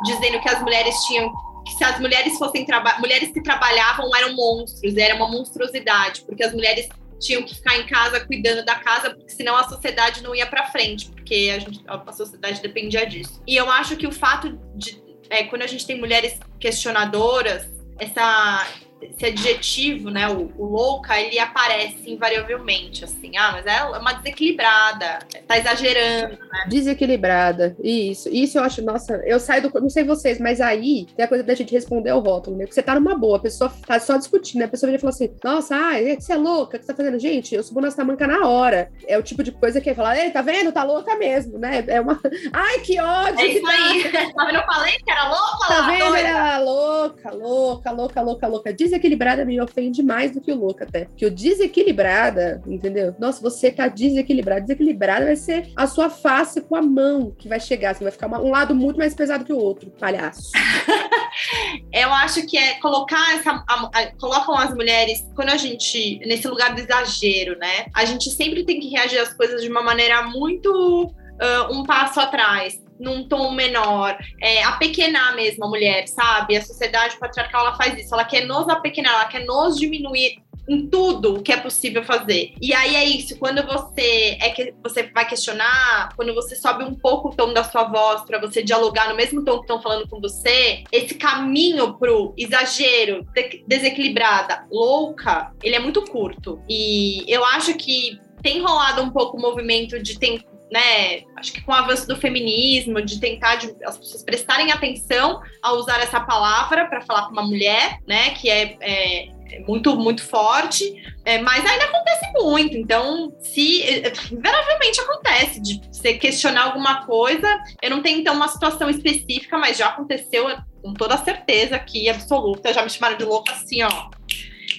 dizendo que as mulheres tinham que se as mulheres fossem mulheres que trabalhavam eram monstros, era uma monstruosidade, porque as mulheres tinham que ficar em casa cuidando da casa, porque senão a sociedade não ia para frente, porque a, gente, a sociedade dependia disso. E eu acho que o fato de é, quando a gente tem mulheres questionadoras, essa esse adjetivo, né, o, o, louca, ele aparece invariavelmente, assim, ah, mas é uma desequilibrada, tá exagerando, né? Desequilibrada, isso, isso eu acho, nossa, eu saio do, não sei vocês, mas aí tem a coisa da gente responder ao rótulo, né, você tá numa boa, a pessoa tá só discutindo, né? a pessoa vem e fala assim, nossa, ai, você é louca, o que você tá fazendo? Gente, eu subo na tamanca na hora, é o tipo de coisa que é falar, ei, tá vendo, tá louca mesmo, né, é uma, [LAUGHS] ai, que ódio! É isso aí, [LAUGHS] tá eu falei que era louca Tá lá, vendo, doida. era louca, louca, louca, louca, louca, desequilibrada me ofende mais do que o louca até. Que o desequilibrada, entendeu? Nossa, você tá desequilibrada. Desequilibrada vai ser a sua face com a mão que vai chegar. Você vai ficar uma, um lado muito mais pesado que o outro, palhaço. [LAUGHS] Eu acho que é colocar essa. A, a, colocam as mulheres, quando a gente. nesse lugar do exagero, né? A gente sempre tem que reagir às coisas de uma maneira muito. Uh, um passo atrás num tom menor, é, apequenar mesmo a mulher, sabe? A sociedade patriarcal ela faz isso, ela quer nos apequenar, ela quer nos diminuir em tudo que é possível fazer. E aí é isso, quando você é que você vai questionar, quando você sobe um pouco o tom da sua voz para você dialogar no mesmo tom que estão falando com você, esse caminho pro exagero, de desequilibrada, louca, ele é muito curto. E eu acho que tem rolado um pouco o movimento de né, acho que com o avanço do feminismo, de tentar de, as pessoas prestarem atenção a usar essa palavra para falar com uma mulher, né, que é, é, é muito, muito forte, é, mas ainda acontece muito. Então, se invariavelmente acontece de você questionar alguma coisa, eu não tenho então uma situação específica, mas já aconteceu com toda certeza aqui, absoluta. Já me chamaram de louca assim, ó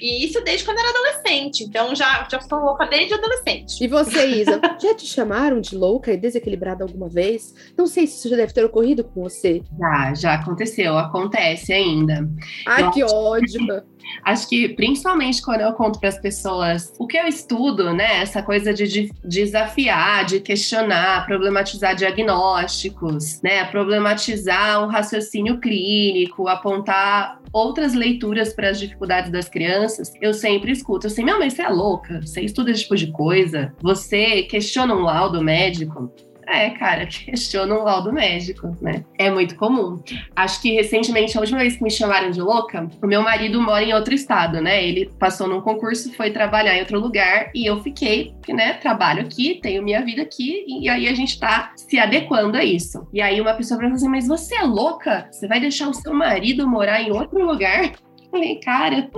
e isso desde quando era adolescente. Então já, já sou louca desde adolescente. E você, Isa, [LAUGHS] já te chamaram de louca e desequilibrada alguma vez? Não sei se isso já deve ter ocorrido com você. Já, já aconteceu, acontece ainda. Ai, que ódio! [LAUGHS] Acho que principalmente quando eu conto para as pessoas o que eu estudo, né? Essa coisa de, de desafiar, de questionar, problematizar diagnósticos, né? Problematizar o raciocínio clínico, apontar outras leituras para as dificuldades das crianças, eu sempre escuto assim: meu, mas você é louca? Você estuda esse tipo de coisa? Você questiona um laudo médico? É, cara, [LAUGHS] questiona um laudo médico, né? É muito comum. Acho que recentemente, a última vez que me chamaram de louca, o meu marido mora em outro estado, né? Ele passou num concurso, foi trabalhar em outro lugar e eu fiquei, né? Trabalho aqui, tenho minha vida aqui e aí a gente tá se adequando a isso. E aí uma pessoa pergunta assim: Mas você é louca? Você vai deixar o seu marido morar em outro lugar? Falei, cara,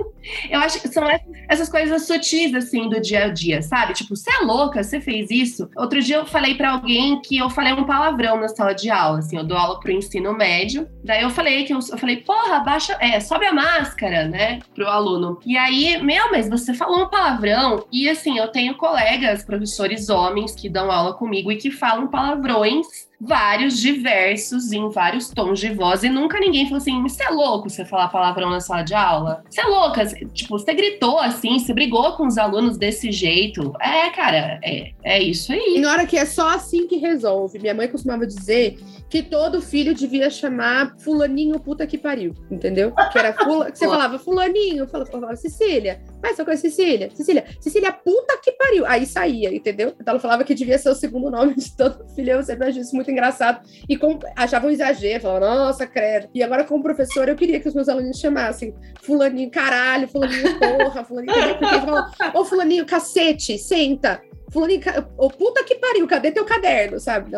eu acho que são essas coisas sutis, assim, do dia a dia, sabe? Tipo, você é louca, você fez isso. Outro dia eu falei para alguém que eu falei um palavrão na sala de aula, assim, eu dou aula pro ensino médio. Daí eu falei que eu, eu falei, porra, baixa, é, sobe a máscara, né, pro aluno. E aí, meu, mas você falou um palavrão. E assim, eu tenho colegas, professores homens que dão aula comigo e que falam palavrões vários diversos em vários tons de voz e nunca ninguém falou assim: você é louco você falar palavrão na sala de aula? Você é louca? Tipo, você gritou assim, você brigou com os alunos desse jeito. É, cara, é, é isso aí. Na hora que é só assim que resolve. Minha mãe costumava dizer que todo filho devia chamar fulaninho puta que pariu, entendeu? Que era fula, que você falava fulaninho, falava, falava Cecília, mas só com a Cecília, Cecília, Cecília puta que pariu. Aí saía, entendeu? Então ela falava que devia ser o segundo nome de todo filho, eu sempre achei isso muito engraçado. E com, achava um exagero, falava, nossa, credo. E agora como professor, eu queria que os meus alunos chamassem fulaninho caralho, fulaninho porra, fulaninho, porque eles falavam, ô fulaninho cacete, senta, fulaninho, ô puta que pariu, cadê teu caderno, sabe?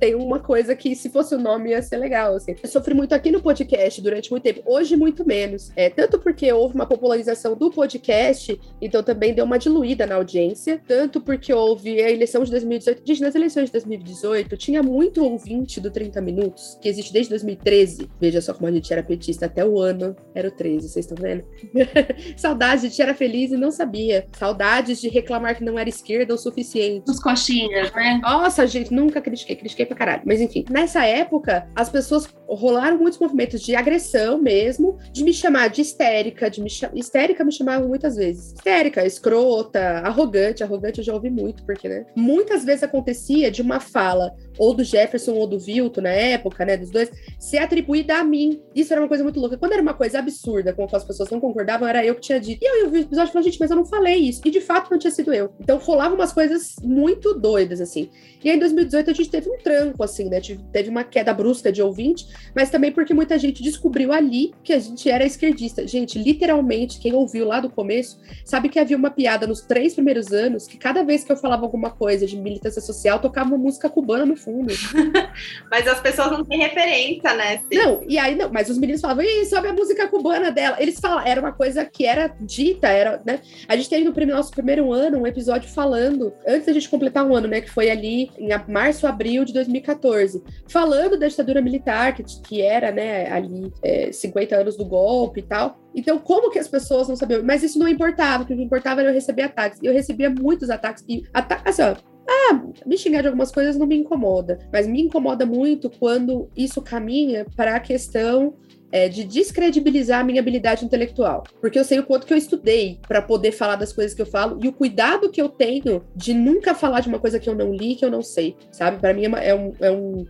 tem uma coisa que, se fosse o nome, ia ser legal. Assim. Eu sofri muito aqui no podcast durante muito tempo, hoje muito menos. É, tanto porque houve uma popularização do podcast, então também deu uma diluída na audiência, tanto porque houve a eleição de 2018. Gente, nas eleições de 2018, tinha muito ouvinte do 30 Minutos, que existe desde 2013. Veja só como a gente era petista, até o ano era o 13, vocês estão vendo? [LAUGHS] Saudades de era feliz e não sabia. Saudades de reclamar que não era esquerda o suficiente. Os coxinhas, né? Nossa, gente, nunca critiquei, critiquei pra caralho. Mas enfim, nessa época, as pessoas rolaram muitos movimentos de agressão mesmo, de me chamar de histérica, de me chamar. Histérica me chamavam muitas vezes. Histérica, escrota, arrogante. Arrogante eu já ouvi muito, porque, né? Muitas vezes acontecia de uma fala, ou do Jefferson ou do Vilto na época, né? Dos dois, ser atribuída a mim. Isso era uma coisa muito louca. Quando era uma coisa absurda, com a qual as pessoas não concordavam, era eu que tinha dito. E eu vi o episódio e falei, gente, mas eu não falei isso. E de fato não tinha sido eu. Então rolavam umas coisas coisas muito doidas, assim. E aí, em 2018, a gente teve um tranco, assim, né? Teve uma queda brusca de ouvinte, mas também porque muita gente descobriu ali que a gente era esquerdista. Gente, literalmente, quem ouviu lá do começo, sabe que havia uma piada nos três primeiros anos que cada vez que eu falava alguma coisa de militância social, tocava uma música cubana no fundo. [LAUGHS] mas as pessoas não têm referência, né? Não, e aí não, mas os meninos falavam, Ih, sobe a música cubana dela. Eles falam, era uma coisa que era dita, era, né? A gente teve no nosso primeiro ano um episódio falando, antes da gente completar um ano, né? Que foi ali em março, abril de 2014, falando da ditadura militar, que, que era, né, ali é, 50 anos do golpe e tal. Então, como que as pessoas não sabiam? Mas isso não importava, o que importava era eu receber ataques. E eu recebia muitos ataques. E ataques, assim, ó, ah, me xingar de algumas coisas não me incomoda, mas me incomoda muito quando isso caminha para a questão é, de descredibilizar a minha habilidade intelectual. Porque eu sei o quanto que eu estudei para poder falar das coisas que eu falo e o cuidado que eu tenho de nunca falar de uma coisa que eu não li, que eu não sei, sabe? Para mim é, é, um, é um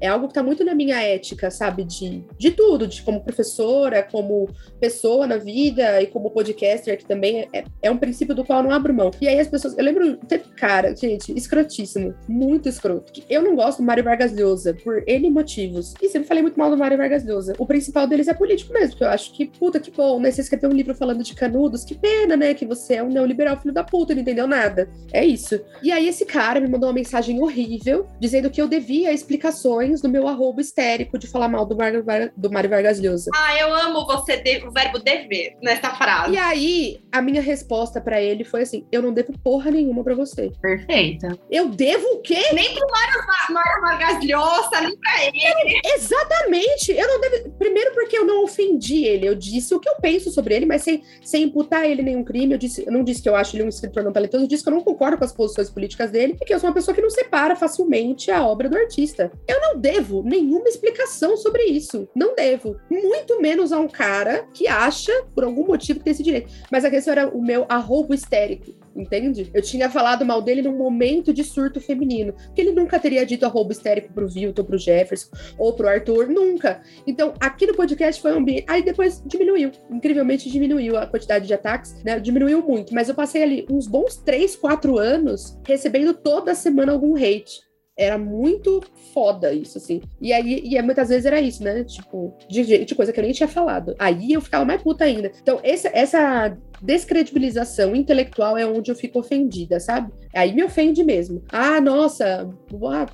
é algo que está muito na minha ética, sabe? De, de tudo, de como professora, como pessoa na vida e como podcaster, que também é, é um princípio do qual eu não abro mão. E aí as pessoas. Eu lembro, teve cara, gente, escrotíssimo, muito escroto. Eu não gosto do Mário Vargas Llosa por N motivos. E sempre falei muito mal do Mário Vargas Llosa. O principal deles é político mesmo, porque eu acho que, puta, que bom, né? Você escreveu um livro falando de canudos, que pena, né? Que você é um neoliberal filho da puta, não entendeu nada. É isso. E aí esse cara me mandou uma mensagem horrível, dizendo que eu devia explicações do meu arrobo histérico de falar mal do Mário, do Mário Vargas Llosa. Ah, eu amo você, de, o verbo dever, nessa frase. E aí, a minha resposta para ele foi assim: eu não devo porra nenhuma para você. Perfeita. Eu devo o quê? Nem pro Mário, Mário Vargas Llosa, nem pra ele. exatamente. Eu não devo. Primeiro, porque eu não ofendi ele. Eu disse o que eu penso sobre ele, mas sem, sem imputar ele nenhum crime. Eu, disse, eu não disse que eu acho ele um escritor não talentoso, eu disse que eu não concordo com as posições políticas dele e que eu sou uma pessoa que não separa facilmente a obra do artista. Eu não devo nenhuma explicação sobre isso. Não devo. Muito menos a um cara que acha, por algum motivo, que tem esse direito. Mas a questão era o meu arrobo histérico entende? Eu tinha falado mal dele num momento de surto feminino, que ele nunca teria dito arrobo histérico pro Vilton, pro Jefferson ou pro Arthur, nunca. Então, aqui no podcast foi um ambiente. Aí depois diminuiu, incrivelmente diminuiu a quantidade de ataques, né? Diminuiu muito, mas eu passei ali uns bons 3, 4 anos recebendo toda semana algum hate. Era muito foda isso, assim. E aí, e muitas vezes era isso, né? Tipo, de, de coisa que eu nem tinha falado. Aí eu ficava mais puta ainda. Então, essa, essa descredibilização intelectual é onde eu fico ofendida, sabe? Aí me ofende mesmo. Ah, nossa,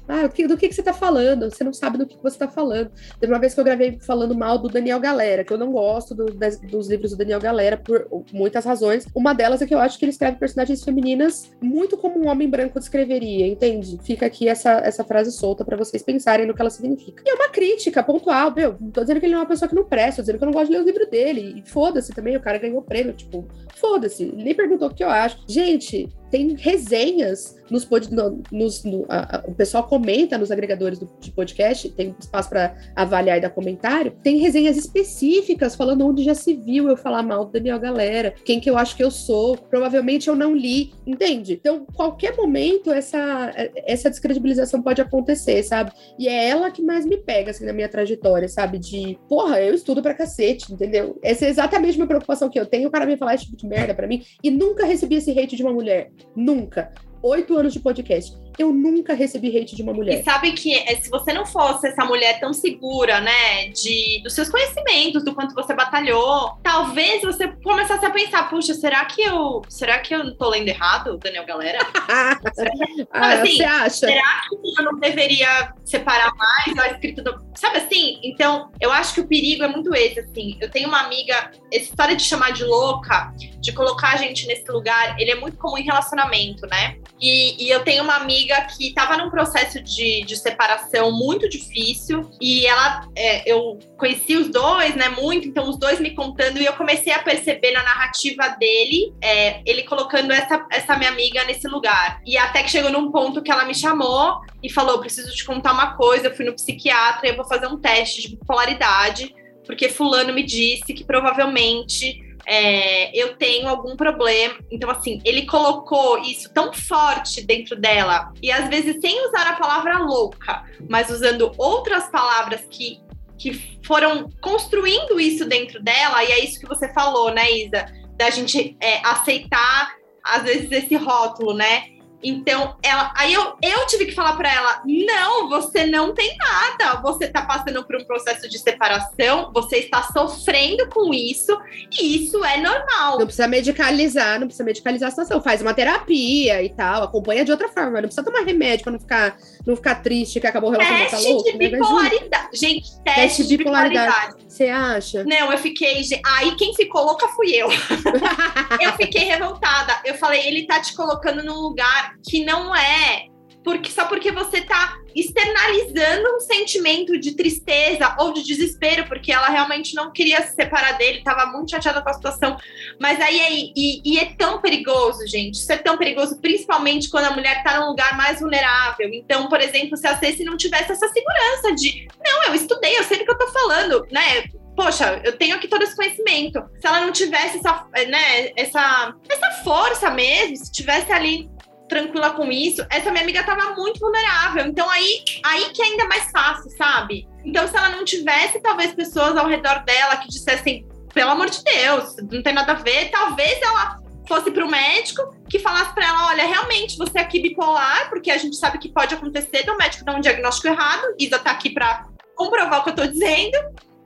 ah, do que, que você tá falando? Você não sabe do que, que você tá falando. Teve uma vez que eu gravei falando mal do Daniel Galera, que eu não gosto do, das, dos livros do Daniel Galera por muitas razões. Uma delas é que eu acho que ele escreve personagens femininas muito como um homem branco descreveria, entende? Fica aqui essa, essa frase solta para vocês pensarem no que ela significa. E é uma crítica pontual, meu. Não tô dizendo que ele é uma pessoa que não presta, tô dizendo que eu não gosto de ler o livro dele. E foda-se também, o cara ganhou prêmio, tipo, foda-se, nem perguntou o que eu acho. Gente, tem resenhas nos, no, nos no, a, a, o pessoal comenta nos agregadores do, de podcast, tem espaço para avaliar e dar comentário. Tem resenhas específicas falando onde já se viu eu falar mal do Daniel Galera, quem que eu acho que eu sou. Provavelmente eu não li, entende? Então, qualquer momento essa essa descredibilização pode acontecer, sabe? E é ela que mais me pega assim na minha trajetória, sabe? De, porra, eu estudo pra cacete, entendeu? Essa é exatamente a preocupação que eu tenho. O cara me falar esse tipo de merda para mim e nunca recebi esse hate de uma mulher. Nunca. Oito anos de podcast eu nunca recebi hate de uma mulher. E sabe que eh, se você não fosse essa mulher tão segura, né, de dos seus conhecimentos, do quanto você batalhou, talvez você começasse a pensar, puxa, será que eu, será que eu tô lendo errado, Daniel Galera? [LAUGHS] que, ah, assim, você acha? Será que eu não deveria separar mais a escrita do, sabe assim? Então, eu acho que o perigo é muito esse, assim. Eu tenho uma amiga, essa história de chamar de louca, de colocar a gente nesse lugar, ele é muito comum em relacionamento, né? E, e eu tenho uma amiga amiga que estava num processo de, de separação muito difícil e ela, é, eu conheci os dois, né, muito, então os dois me contando e eu comecei a perceber na narrativa dele, é, ele colocando essa, essa minha amiga nesse lugar. E até que chegou num ponto que ela me chamou e falou: preciso te contar uma coisa, eu fui no psiquiatra e eu vou fazer um teste de bipolaridade, porque fulano me disse que provavelmente é, eu tenho algum problema. Então, assim, ele colocou isso tão forte dentro dela, e às vezes sem usar a palavra louca, mas usando outras palavras que, que foram construindo isso dentro dela, e é isso que você falou, né, Isa? Da gente é, aceitar, às vezes, esse rótulo, né? Então, ela, aí eu, eu tive que falar para ela: não, você não tem nada. Você tá passando por um processo de separação, você está sofrendo com isso, e isso é normal. Não precisa medicalizar, não precisa medicalizar a situação. Faz uma terapia e tal, acompanha de outra forma. Não precisa tomar remédio para não ficar, não ficar triste que acabou o relacionamento. Teste tá louco, de né? bipolaridade. Gente, teste, Teste de bipolaridade. bipolaridade. Você acha? Não, eu fiquei. Aí quem ficou louca fui eu. [LAUGHS] eu fiquei revoltada. Eu falei, ele tá te colocando num lugar que não é. Porque, só porque você tá externalizando um sentimento de tristeza ou de desespero, porque ela realmente não queria se separar dele, tava muito chateada com a situação. Mas aí, aí e, e é tão perigoso, gente. Isso é tão perigoso, principalmente quando a mulher tá num lugar mais vulnerável. Então, por exemplo, se a Ceci não tivesse essa segurança de não, eu estudei, eu sei do que eu tô falando, né? Poxa, eu tenho aqui todo esse conhecimento. Se ela não tivesse essa, né, essa, essa força mesmo, se tivesse ali tranquila com isso, essa minha amiga tava muito vulnerável. Então aí, aí que é ainda mais fácil, sabe? Então se ela não tivesse talvez pessoas ao redor dela que dissessem, pelo amor de Deus, não tem nada a ver, talvez ela fosse para o médico que falasse para ela, olha, realmente você é aqui bipolar, porque a gente sabe que pode acontecer, do médico dar um diagnóstico errado, Isa tá aqui para comprovar o que eu tô dizendo.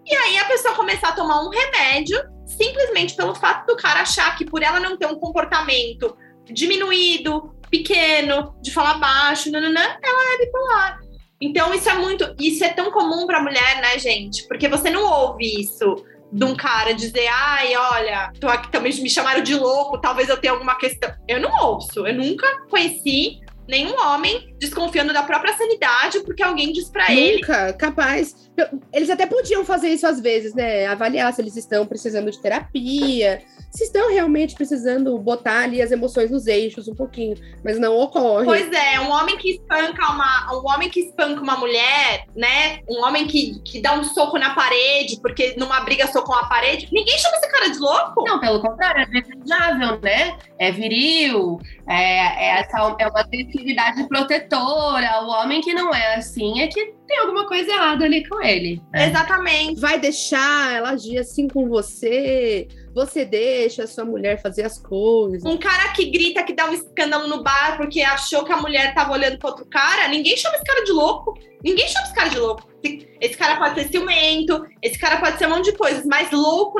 E aí a pessoa começar a tomar um remédio simplesmente pelo fato do cara achar que por ela não ter um comportamento diminuído, pequeno, de falar baixo, nananã, ela é bipolar. Então isso é muito, isso é tão comum para mulher, né, gente? Porque você não ouve isso de um cara dizer, ai, olha, tô aqui também me chamaram de louco, talvez eu tenha alguma questão. Eu não ouço, eu nunca conheci nenhum homem desconfiando da própria sanidade porque alguém diz para ele. Nunca, capaz. Eles até podiam fazer isso às vezes, né? Avaliar se eles estão precisando de terapia, se estão realmente precisando botar ali as emoções nos eixos um pouquinho, mas não ocorre. Pois é, um homem que espanca uma, um homem que espanca uma mulher, né? Um homem que, que dá um soco na parede, porque numa briga socou a parede, ninguém chama esse cara de louco. Não, pelo contrário, é desejável, né? É viril, é, é, essa, é uma agressividade protetora. O homem que não é assim é que tem alguma coisa errada ali com ele. né? Exatamente. Vai deixar ela agir assim com você? Você deixa a sua mulher fazer as coisas? Um cara que grita que dá um escândalo no bar porque achou que a mulher tava olhando para outro cara, ninguém chama esse cara de louco. Ninguém chama esse cara de louco. Esse cara pode ser ciumento, esse cara pode ser um monte de coisas, mas louco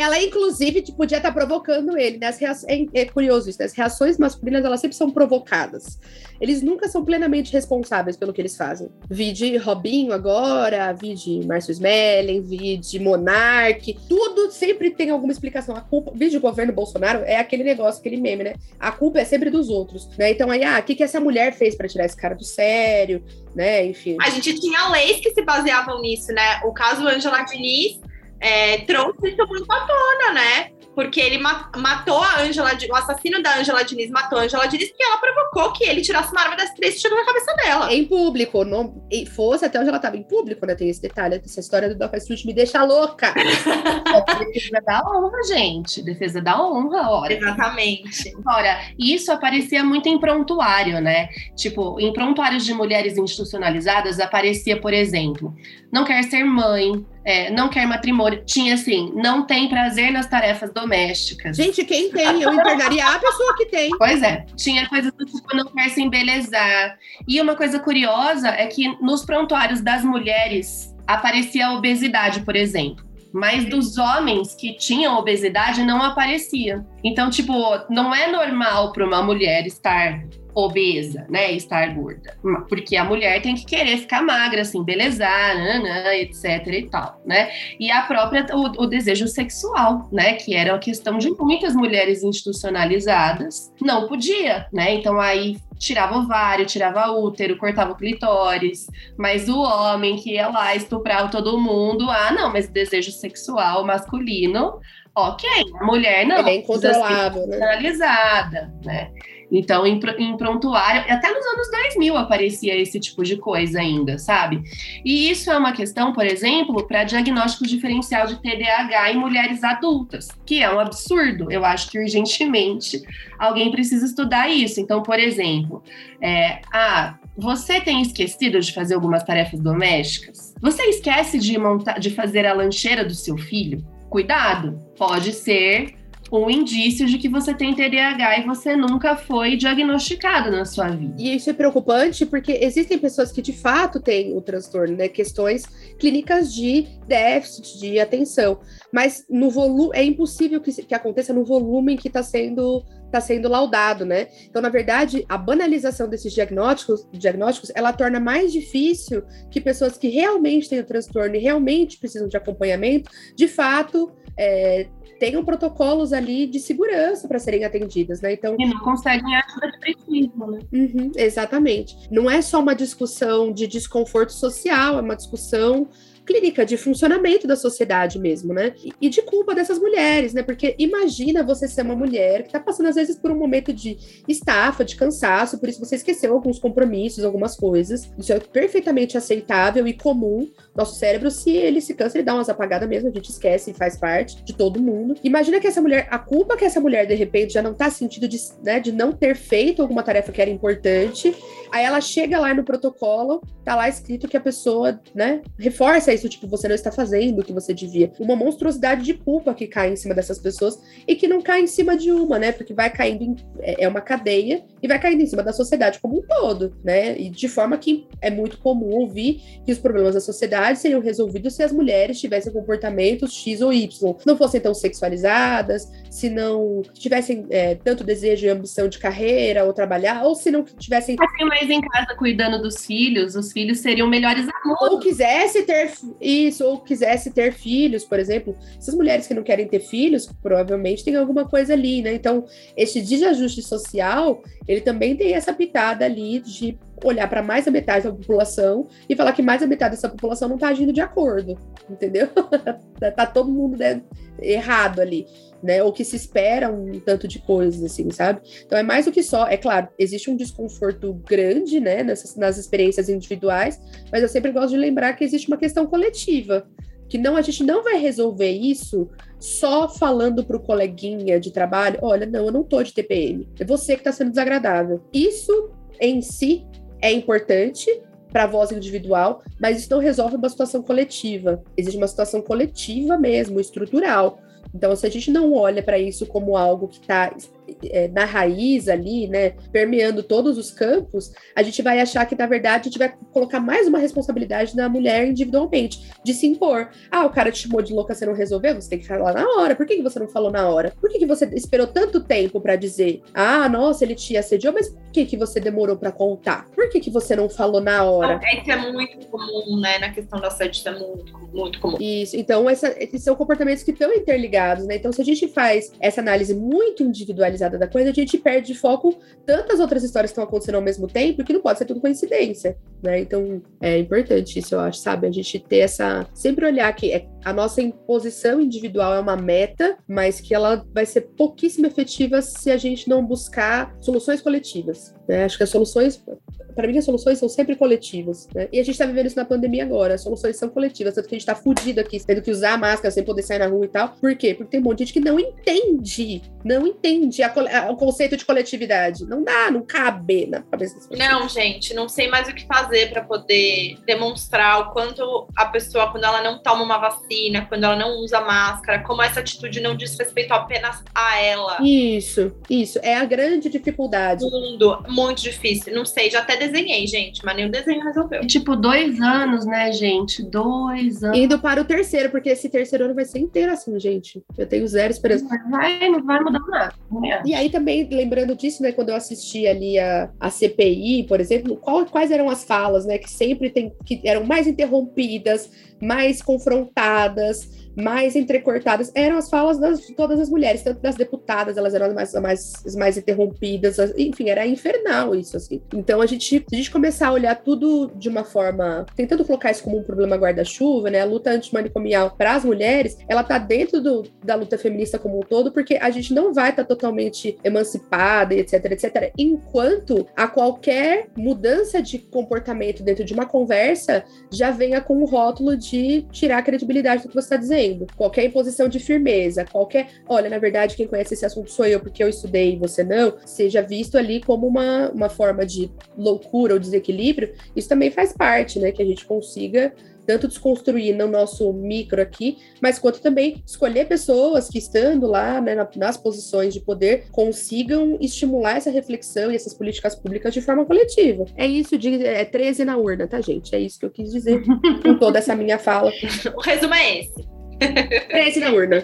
Ela, inclusive, tipo, podia estar provocando ele, né? É, é curioso isso, né? As reações masculinas, elas sempre são provocadas. Eles nunca são plenamente responsáveis pelo que eles fazem. Vide Robinho agora, vide Márcio Smelling, vide Monark. Tudo sempre tem alguma explicação. A culpa, vide o governo Bolsonaro, é aquele negócio, aquele meme, né? A culpa é sempre dos outros, né? Então aí, ah, o que, que essa mulher fez para tirar esse cara do sério, né? Enfim. A gente tinha leis que se baseavam nisso, né? O caso Angela Diniz é, trouxe isso muito à tona, né? Porque ele ma- matou a Angela, o assassino da Angela Diniz matou a Angela Diniz porque ela provocou que ele tirasse uma arma das três e tirou na cabeça dela. Em público, não, e fosse até onde ela estava em público, né? Tem esse detalhe, essa história do Doca Street me deixa louca. [LAUGHS] Defesa da honra, gente. Defesa da honra, ora. Exatamente. Ora, isso aparecia muito em prontuário, né? Tipo, em prontuários de mulheres institucionalizadas aparecia, por exemplo, não quer ser mãe, é, não quer matrimônio. Tinha assim, não tem prazer nas tarefas domésticas. Gente, quem tem? Eu internaria a pessoa que tem. Pois é, tinha coisas do tipo não quer se embelezar. E uma coisa curiosa é que nos prontuários das mulheres aparecia a obesidade, por exemplo. Mas dos homens que tinham obesidade não aparecia. Então, tipo, não é normal para uma mulher estar obesa, né? Estar gorda. Porque a mulher tem que querer ficar magra, se embelezar, nanã, etc e tal, né? E a própria, o, o desejo sexual, né? Que era a questão de muitas mulheres institucionalizadas, não podia, né? Então aí tirava ovário, tirava útero, cortava o clitóris, mas o homem que ia lá estuprar todo mundo, ah, não, mas desejo sexual masculino, ok, a mulher não. É incontrolável, né? Analisada, né? Então, em, em prontuário, até nos anos 2000 aparecia esse tipo de coisa ainda, sabe? E isso é uma questão, por exemplo, para diagnóstico diferencial de TDAH em mulheres adultas, que é um absurdo. Eu acho que urgentemente alguém precisa estudar isso. Então, por exemplo, é, ah, você tem esquecido de fazer algumas tarefas domésticas? Você esquece de montar, de fazer a lancheira do seu filho? Cuidado, pode ser um indício de que você tem TDAH e você nunca foi diagnosticado na sua vida. E isso é preocupante porque existem pessoas que de fato têm o transtorno, né? Questões clínicas de déficit de atenção. Mas no volume é impossível que, que aconteça no volume que está sendo está sendo laudado, né? Então, na verdade, a banalização desses diagnósticos, diagnósticos, ela torna mais difícil que pessoas que realmente têm o transtorno e realmente precisam de acompanhamento, de fato, é, tenham protocolos ali de segurança para serem atendidas, né? Então e não conseguem a ajuda que precisam, né? Uhum, exatamente. Não é só uma discussão de desconforto social, é uma discussão clínica de funcionamento da sociedade mesmo, né? E de culpa dessas mulheres, né? Porque imagina você ser uma mulher que tá passando às vezes por um momento de estafa, de cansaço, por isso você esqueceu alguns compromissos, algumas coisas. Isso é perfeitamente aceitável e comum. Nosso cérebro, se ele se cansa, ele dá umas apagadas mesmo, a gente esquece e faz parte de todo mundo. Imagina que essa mulher, a culpa que essa mulher de repente já não tá sentindo de, né, de não ter feito alguma tarefa que era importante. Aí ela chega lá no protocolo, tá lá escrito que a pessoa, né, reforça isso, tipo, você não está fazendo o que você devia. Uma monstruosidade de culpa que cai em cima dessas pessoas e que não cai em cima de uma, né? Porque vai caindo em, é, é uma cadeia e vai caindo em cima da sociedade como um todo, né? E de forma que é muito comum ouvir que os problemas da sociedade seriam resolvidos se as mulheres tivessem comportamentos X ou Y, não fossem tão sexualizadas, se não tivessem é, tanto desejo e ambição de carreira ou trabalhar, ou se não tivessem. Assim, mais em casa cuidando dos filhos, os filhos seriam melhores alunos. Ou quisesse ter isso, ou quisesse ter filhos, por exemplo. Essas mulheres que não querem ter filhos, provavelmente tem alguma coisa ali, né? Então, este desajuste social, ele também tem essa pitada ali de olhar para mais da metade da população e falar que mais da metade dessa população não está agindo de acordo, entendeu? [LAUGHS] tá todo mundo né, errado ali né? Ou que se espera um tanto de coisas, assim, sabe? Então é mais do que só, é claro, existe um desconforto grande, né, nessas, nas experiências individuais, mas eu sempre gosto de lembrar que existe uma questão coletiva. Que não, a gente não vai resolver isso só falando para o coleguinha de trabalho: olha, não, eu não tô de TPM, é você que está sendo desagradável. Isso em si é importante, para a voz individual, mas isso não resolve uma situação coletiva. Existe uma situação coletiva mesmo, estrutural. Então, se a gente não olha para isso como algo que está é, na raiz ali, né, permeando todos os campos, a gente vai achar que, na verdade, a gente vai colocar mais uma responsabilidade na mulher individualmente, de se impor. Ah, o cara te chamou de louca, você não resolveu? Você tem que falar na hora. Por que, que você não falou na hora? Por que, que você esperou tanto tempo para dizer? Ah, nossa, ele te assediou, mas por que, que você demorou para contar? Por que, que você não falou na hora? É que é muito comum, né, na questão da assédio, isso é muito, muito comum. Isso, então, essa, esses são comportamentos que estão interligados, né? Então, se a gente faz essa análise muito individualizada, da coisa, a gente perde de foco tantas outras histórias que estão acontecendo ao mesmo tempo que não pode ser tudo coincidência, né? Então é importante isso, eu acho, sabe? A gente ter essa. Sempre olhar que é, a nossa imposição individual é uma meta, mas que ela vai ser pouquíssimo efetiva se a gente não buscar soluções coletivas. Né? Acho que as soluções para mim, as soluções são sempre coletivas, né? E a gente tá vivendo isso na pandemia agora. As soluções são coletivas, tanto que a gente tá fudido aqui, tendo que usar máscara sem poder sair na rua e tal. Por quê? Porque tem um monte de gente que não entende, não entende a, a, o conceito de coletividade. Não dá, não cabe na cabeça das pessoas. Não, gente, não sei mais o que fazer para poder demonstrar o quanto a pessoa, quando ela não toma uma vacina, quando ela não usa máscara, como essa atitude não diz respeito apenas a ela. Isso, isso. É a grande dificuldade. Mundo, muito difícil. Não sei, já até desenhei, gente, mas nem o desenho resolveu. E, tipo, dois anos, né, gente? Dois anos. Indo para o terceiro, porque esse terceiro ano vai ser inteiro assim, gente. Eu tenho zero esperança. Não vai, não vai mudar nada. E aí também, lembrando disso, né, quando eu assisti ali a, a CPI, por exemplo, qual, quais eram as falas, né, que sempre tem, que eram mais interrompidas, mais confrontadas, mais entrecortadas eram as falas das, de todas as mulheres, tanto das deputadas, elas eram mais, mais, mais interrompidas, enfim, era infernal isso, assim. Então a gente, se a gente começar a olhar tudo de uma forma, tentando colocar isso como um problema guarda-chuva, né, a luta antimanicomial para as mulheres, ela tá dentro do, da luta feminista como um todo, porque a gente não vai estar tá totalmente emancipada, etc, etc, enquanto a qualquer mudança de comportamento dentro de uma conversa já venha com o rótulo de tirar a credibilidade do que você está dizendo qualquer imposição de firmeza, qualquer, olha, na verdade, quem conhece esse assunto sou eu porque eu estudei e você não, seja visto ali como uma, uma forma de loucura ou desequilíbrio, isso também faz parte, né? Que a gente consiga tanto desconstruir no nosso micro aqui, mas quanto também escolher pessoas que, estando lá né, nas posições de poder, consigam estimular essa reflexão e essas políticas públicas de forma coletiva. É isso, de, é 13 na urna, tá, gente? É isso que eu quis dizer com toda essa minha fala. [LAUGHS] O resumo é esse. 13 na urna.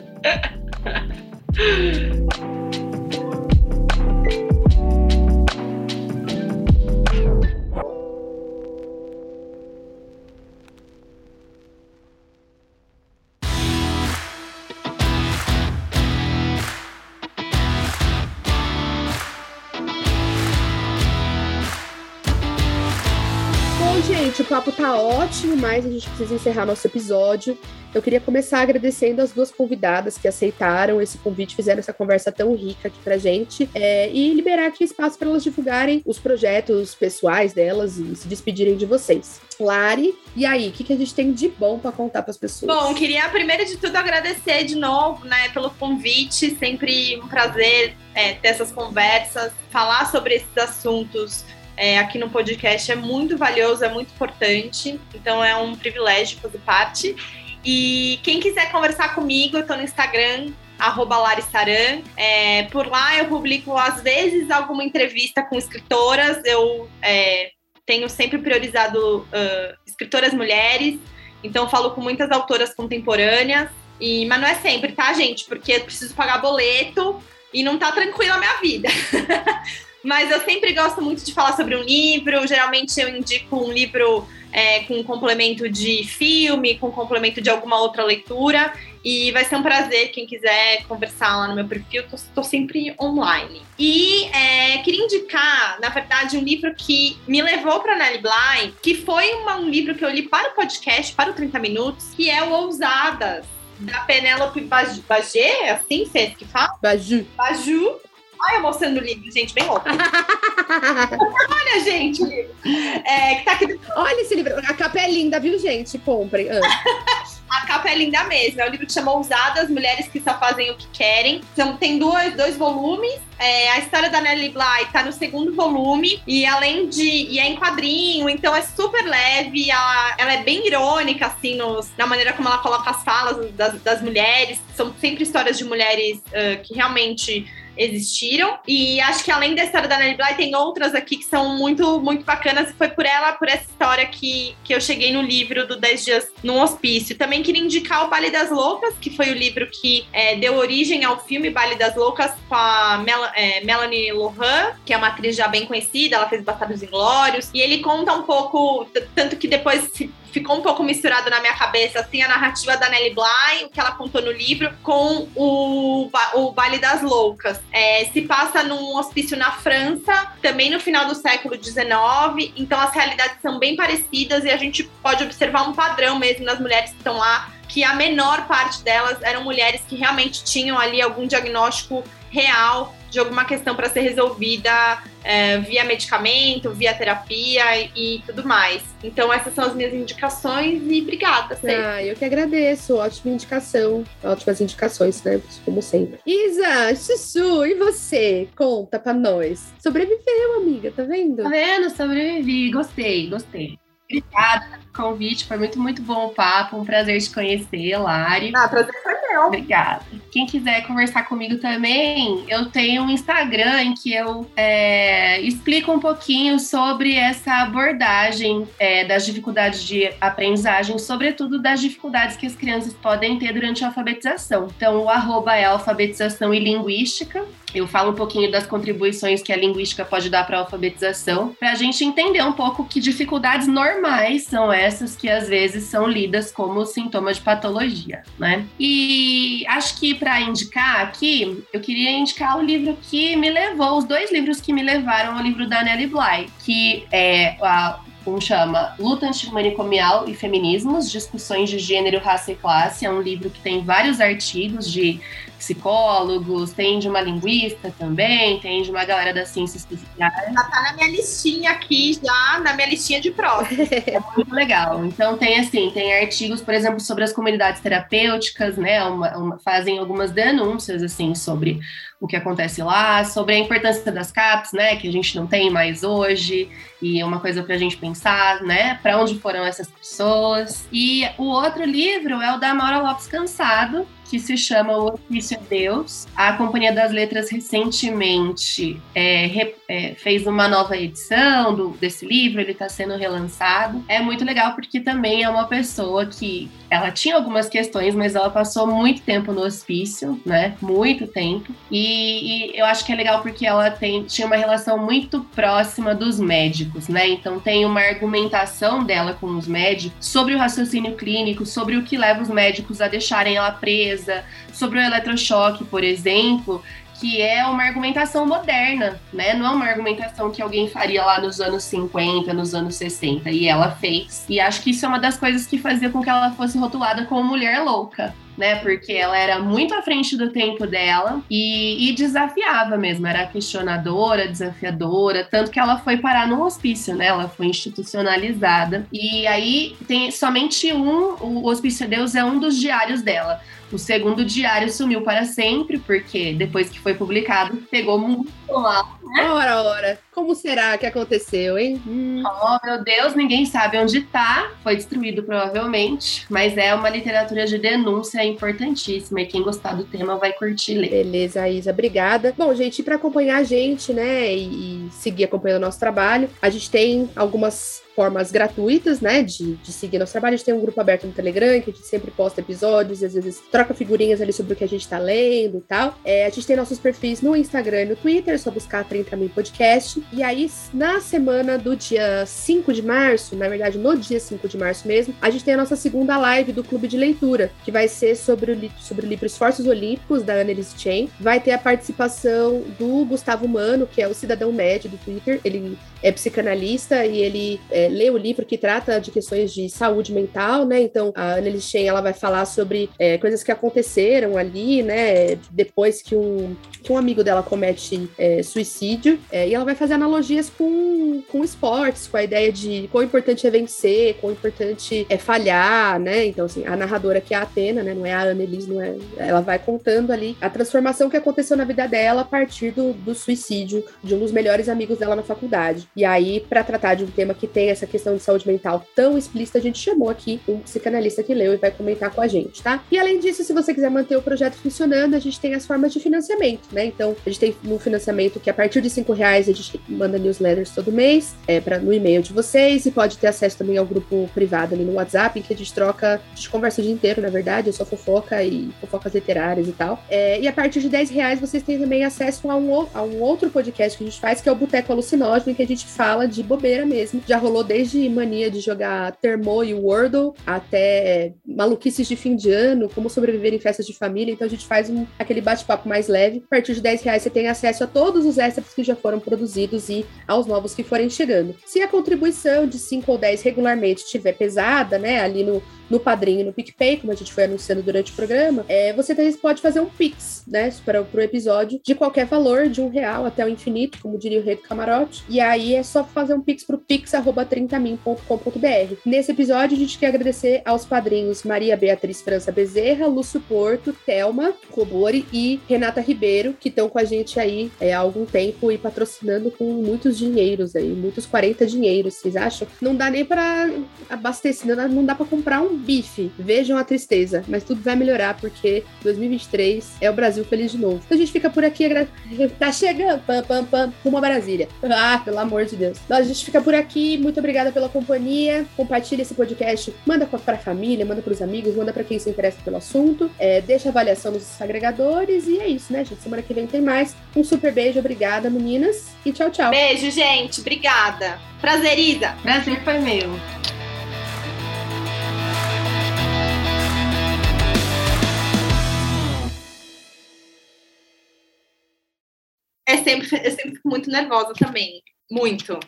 Gente, o papo tá ótimo, mas a gente precisa encerrar nosso episódio. Eu queria começar agradecendo as duas convidadas que aceitaram esse convite, fizeram essa conversa tão rica aqui pra gente, é, e liberar aqui espaço para elas divulgarem os projetos pessoais delas e se despedirem de vocês. Lari, e aí, o que, que a gente tem de bom para contar para as pessoas? Bom, queria primeiro de tudo agradecer de novo, né, pelo convite, sempre um prazer é, ter essas conversas, falar sobre esses assuntos é, aqui no podcast é muito valioso, é muito importante. Então é um privilégio fazer parte. E quem quiser conversar comigo, eu tô no Instagram, arroba Larisaran. É, por lá eu publico, às vezes, alguma entrevista com escritoras. Eu é, tenho sempre priorizado uh, escritoras mulheres, então falo com muitas autoras contemporâneas. E, mas não é sempre, tá, gente? Porque eu preciso pagar boleto e não tá tranquila a minha vida. [LAUGHS] Mas eu sempre gosto muito de falar sobre um livro. Geralmente eu indico um livro é, com complemento de filme, com complemento de alguma outra leitura. E vai ser um prazer quem quiser conversar lá no meu perfil. Estou sempre online. E é, queria indicar, na verdade, um livro que me levou para Nelly Bly, que foi uma, um livro que eu li para o podcast, para o 30 Minutos, que é o Ousadas, da Penélope Bagé, é assim vocês que fala? Baju. Baju, Olha eu mostrando o livro, gente, bem louco. [LAUGHS] Olha, gente, o livro. É, que tá aqui... Olha esse livro. A capa é linda, viu, gente? Comprem. Ah. [LAUGHS] A capa é linda mesmo. É um livro que chama Ousadas, Mulheres que Só Fazem o que Querem. Então, tem dois, dois volumes. É, a história da Nelly Bly tá no segundo volume. E além de. E é em quadrinho, então é super leve. Ela, ela é bem irônica, assim, nos, na maneira como ela coloca as falas das, das mulheres. São sempre histórias de mulheres uh, que realmente existiram. E acho que além da história da Nelly Bly, tem outras aqui que são muito, muito bacanas. E foi por ela, por essa história que, que eu cheguei no livro do 10 Dias num Hospício. Também queria indicar o Baile das Loucas, que foi o livro que é, deu origem ao filme Baile das Loucas com a Mel é, Melanie Lohan, que é uma atriz já bem conhecida, ela fez Bastardos Inglórios. E ele conta um pouco, tanto que depois ficou um pouco misturado na minha cabeça, assim, a narrativa da Nelly Bly, o que ela contou no livro, com o, o Baile das Loucas. É, se passa num hospício na França, também no final do século XIX, então as realidades são bem parecidas e a gente pode observar um padrão mesmo nas mulheres que estão lá, que a menor parte delas eram mulheres que realmente tinham ali algum diagnóstico real de alguma questão para ser resolvida é, via medicamento, via terapia e, e, tudo mais. Então, essas são as minhas indicações e obrigada. Sempre. Ah, eu que agradeço. Ótima indicação. Ótimas indicações, né? Como sempre. Isa, Sussu, e você? Conta pra nós. Sobreviveu, amiga, tá vendo? Tá vendo? Sobrevivi. Gostei, gostei. Obrigada pelo convite, foi muito, muito bom o papo. Um prazer te conhecer, Lari. Ah, prazer foi Obrigada. Quem quiser conversar comigo também, eu tenho um Instagram em que eu é, explico um pouquinho sobre essa abordagem é, das dificuldades de aprendizagem, sobretudo das dificuldades que as crianças podem ter durante a alfabetização. Então, o arroba é alfabetização e linguística. Eu falo um pouquinho das contribuições que a linguística pode dar para a alfabetização, para a gente entender um pouco que dificuldades normais são essas que às vezes são lidas como sintomas de patologia, né? E acho que para indicar aqui, eu queria indicar o livro que me levou, os dois livros que me levaram ao livro da Nelly Bly, que é a um chama Luta Antimanicomial e Feminismos, Discussões de Gênero, Raça e Classe. É um livro que tem vários artigos de psicólogos, tem de uma linguista também, tem de uma galera das ciências sociais. Já tá na minha listinha aqui, já na minha listinha de próximo. [LAUGHS] é muito legal. Então tem assim, tem artigos, por exemplo, sobre as comunidades terapêuticas, né? Uma, uma, fazem algumas denúncias assim sobre o que acontece lá, sobre a importância das CAPs, né, que a gente não tem mais hoje, e é uma coisa para a gente pensar, né, para onde foram essas pessoas. E o outro livro é o da Maura Lopes Cansado, que se chama O Ofício é Deus. A Companhia das Letras recentemente é, re, é, fez uma nova edição do, desse livro, ele está sendo relançado. É muito legal porque também é uma pessoa que ela tinha algumas questões, mas ela passou muito tempo no hospício, né? Muito tempo. E, e eu acho que é legal porque ela tem, tinha uma relação muito próxima dos médicos, né? Então tem uma argumentação dela com os médicos sobre o raciocínio clínico, sobre o que leva os médicos a deixarem ela presa sobre o eletrochoque, por exemplo, que é uma argumentação moderna, né? Não é uma argumentação que alguém faria lá nos anos 50, nos anos 60, e ela fez. E acho que isso é uma das coisas que fazia com que ela fosse rotulada como mulher louca, né? Porque ela era muito à frente do tempo dela e, e, desafiava mesmo, era questionadora, desafiadora, tanto que ela foi parar no hospício, né? Ela foi institucionalizada. E aí tem somente um, o Hospício Deus é um dos diários dela. O segundo diário sumiu para sempre, porque depois que foi publicado, pegou muito lá. Né? Ora, ora, como será que aconteceu, hein? Hum. Oh, meu Deus, ninguém sabe onde tá. Foi destruído provavelmente, mas é uma literatura de denúncia importantíssima e quem gostar do tema vai curtir ler. Beleza, Isa, obrigada. Bom, gente, para acompanhar a gente, né, e, e seguir acompanhando o nosso trabalho, a gente tem algumas formas gratuitas, né, de, de seguir nosso trabalho. A gente tem um grupo aberto no Telegram, que a gente sempre posta episódios, e às vezes troca figurinhas ali sobre o que a gente tá lendo e tal. É, a gente tem nossos perfis no Instagram e no Twitter, é só buscar 30 mil podcast. E aí, na semana do dia 5 de março, na verdade, no dia 5 de março mesmo, a gente tem a nossa segunda live do Clube de Leitura, que vai ser sobre o, sobre o livro Esforços Olímpicos, da Annelise Chen. Vai ter a participação do Gustavo Mano, que é o cidadão médio do Twitter. Ele é psicanalista e ele é, lê o livro que trata de questões de saúde mental, né? Então, a Annelise Chen, ela vai falar sobre é, coisas que aconteceram ali, né? Depois que um, que um amigo dela comete é, suicídio. É, e ela vai fazer analogias com, com esportes, com a ideia de quão importante é vencer, quão importante é falhar, né? Então, assim, a narradora que é a Atena, né? Não é a Annelise, não é... Ela vai contando ali a transformação que aconteceu na vida dela a partir do, do suicídio de um dos melhores amigos dela na faculdade. E aí, para tratar de um tema que tem essa questão de saúde mental tão explícita, a gente chamou aqui um psicanalista que leu e vai comentar com a gente, tá? E além disso, se você quiser manter o projeto funcionando, a gente tem as formas de financiamento, né? Então, a gente tem um financiamento que a partir de cinco reais a gente manda newsletters todo mês é, pra, no e-mail de vocês e pode ter acesso também ao grupo privado ali no WhatsApp, em que a gente troca, a gente conversa o dia inteiro, na verdade, eu só fofoca e fofocas literárias e tal. É, e a partir de 10 reais vocês têm também acesso a um, a um outro podcast que a gente faz, que é o Boteco Alucinógeno, em que a gente fala de bobeira mesmo. Já rolou desde mania de jogar Termo e Wordle até maluquices de fim de ano, como sobreviver em festas de família. Então a gente faz um, aquele bate-papo mais leve. A partir de 10 reais você tem acesso a todos os extras que já foram produzidos e aos novos que forem chegando. Se a contribuição de 5 ou 10 regularmente estiver pesada, né, ali no no Padrinho e no PicPay, como a gente foi anunciando durante o programa, é, você pode fazer um Pix, né, para o episódio, de qualquer valor, de um real até o infinito, como diria o rei do camarote. E aí é só fazer um Pix para o pix.30min.com.br. Nesse episódio, a gente quer agradecer aos padrinhos Maria Beatriz França Bezerra, Lúcio Porto, Thelma Robori e Renata Ribeiro, que estão com a gente aí é, há algum tempo e patrocinando com muitos dinheiros aí, muitos 40 dinheiros, vocês acham? Não dá nem para abastecer, não dá para comprar um bife. Vejam a tristeza, mas tudo vai melhorar porque 2023 é o Brasil feliz de novo. Então a gente fica por aqui. [LAUGHS] Tá chegando, pam, pam, pam, rumo a Brasília. [LAUGHS] Ah, pelo amor de Deus. Então a gente fica por aqui. Muito obrigada pela companhia. Compartilha esse podcast, manda pra família, manda pros amigos, manda pra quem se interessa pelo assunto. É, deixa avaliação nos agregadores e é isso, né, gente? Semana que vem tem mais. Um super beijo, obrigada, meninas. E tchau, tchau. Beijo, gente. Obrigada. Prazer, Isa. Prazer foi meu. Sempre, eu sempre fico muito nervosa também. Muito.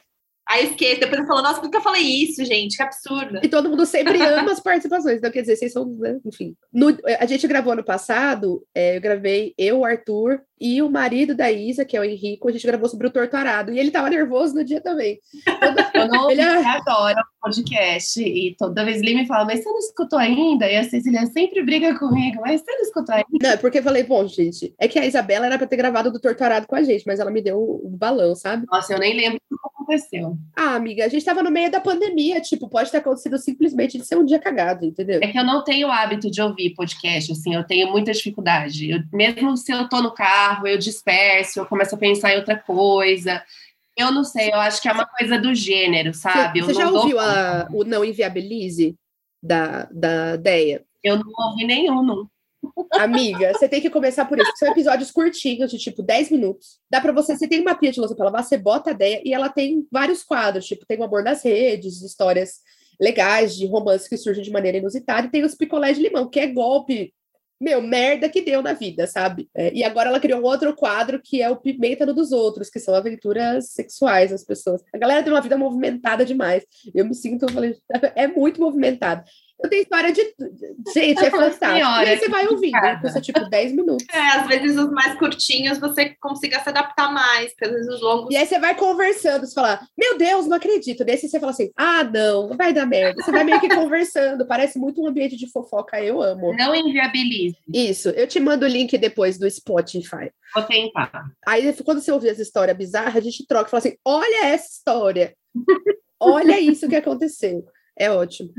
Aí esquece, depois eu falo, nossa, por que eu falei isso, gente? Que absurdo. E todo mundo sempre [LAUGHS] ama as participações. Então, quer dizer, vocês são, né? enfim. No, a gente gravou ano passado, é, eu gravei eu, o Arthur e o marido da Isa, que é o Henrico, a gente gravou sobre o torturado. E ele tava nervoso no dia também. [LAUGHS] Eu não ele adora o podcast. E toda vez ele me fala, mas você não escutou ainda? E a Cecília sempre briga comigo, mas você não escutou ainda? Não, é porque eu falei, bom, gente, é que a Isabela era pra ter gravado do torturado com a gente, mas ela me deu o balão, sabe? Nossa, eu nem lembro o que aconteceu. Ah, amiga, a gente tava no meio da pandemia, tipo, pode ter acontecido simplesmente de ser um dia cagado, entendeu? É que eu não tenho o hábito de ouvir podcast, assim, eu tenho muita dificuldade. Eu, mesmo se eu tô no carro, eu disperso, eu começo a pensar em outra coisa. Eu não sei, eu acho que é uma coisa do gênero, sabe? Você já ouviu a, o Não Inviabilize da, da Deia? Eu não ouvi nenhum, não. Amiga, você tem que começar por isso. São episódios curtinhos, de tipo 10 minutos. Dá para você, você tem uma pia de louça para lavar, você bota a ideia e ela tem vários quadros, tipo, tem o amor das redes, histórias legais de romance que surgem de maneira inusitada, e tem os picolés de limão, que é golpe meu, merda que deu na vida, sabe? É, e agora ela criou um outro quadro que é o Pimenta no dos Outros, que são aventuras sexuais das pessoas. A galera tem uma vida movimentada demais. Eu me sinto, eu falei, [LAUGHS] é muito movimentada. Eu tenho história de. Gente, é fantástico. Senhora, e aí você vai ouvindo, custa tipo 10 minutos. É, às vezes os mais curtinhos você consiga se adaptar mais, porque às vezes os longos. E aí você vai conversando, você fala, meu Deus, não acredito. Desse você fala assim, ah, não, não vai dar merda. Você vai meio que conversando, parece muito um ambiente de fofoca, eu amo. Não inviabilize. Isso, eu te mando o link depois do Spotify. Vou tentar. Aí quando você ouvir essa história bizarra, a gente troca e fala assim: olha essa história. [LAUGHS] olha isso que aconteceu. É ótimo.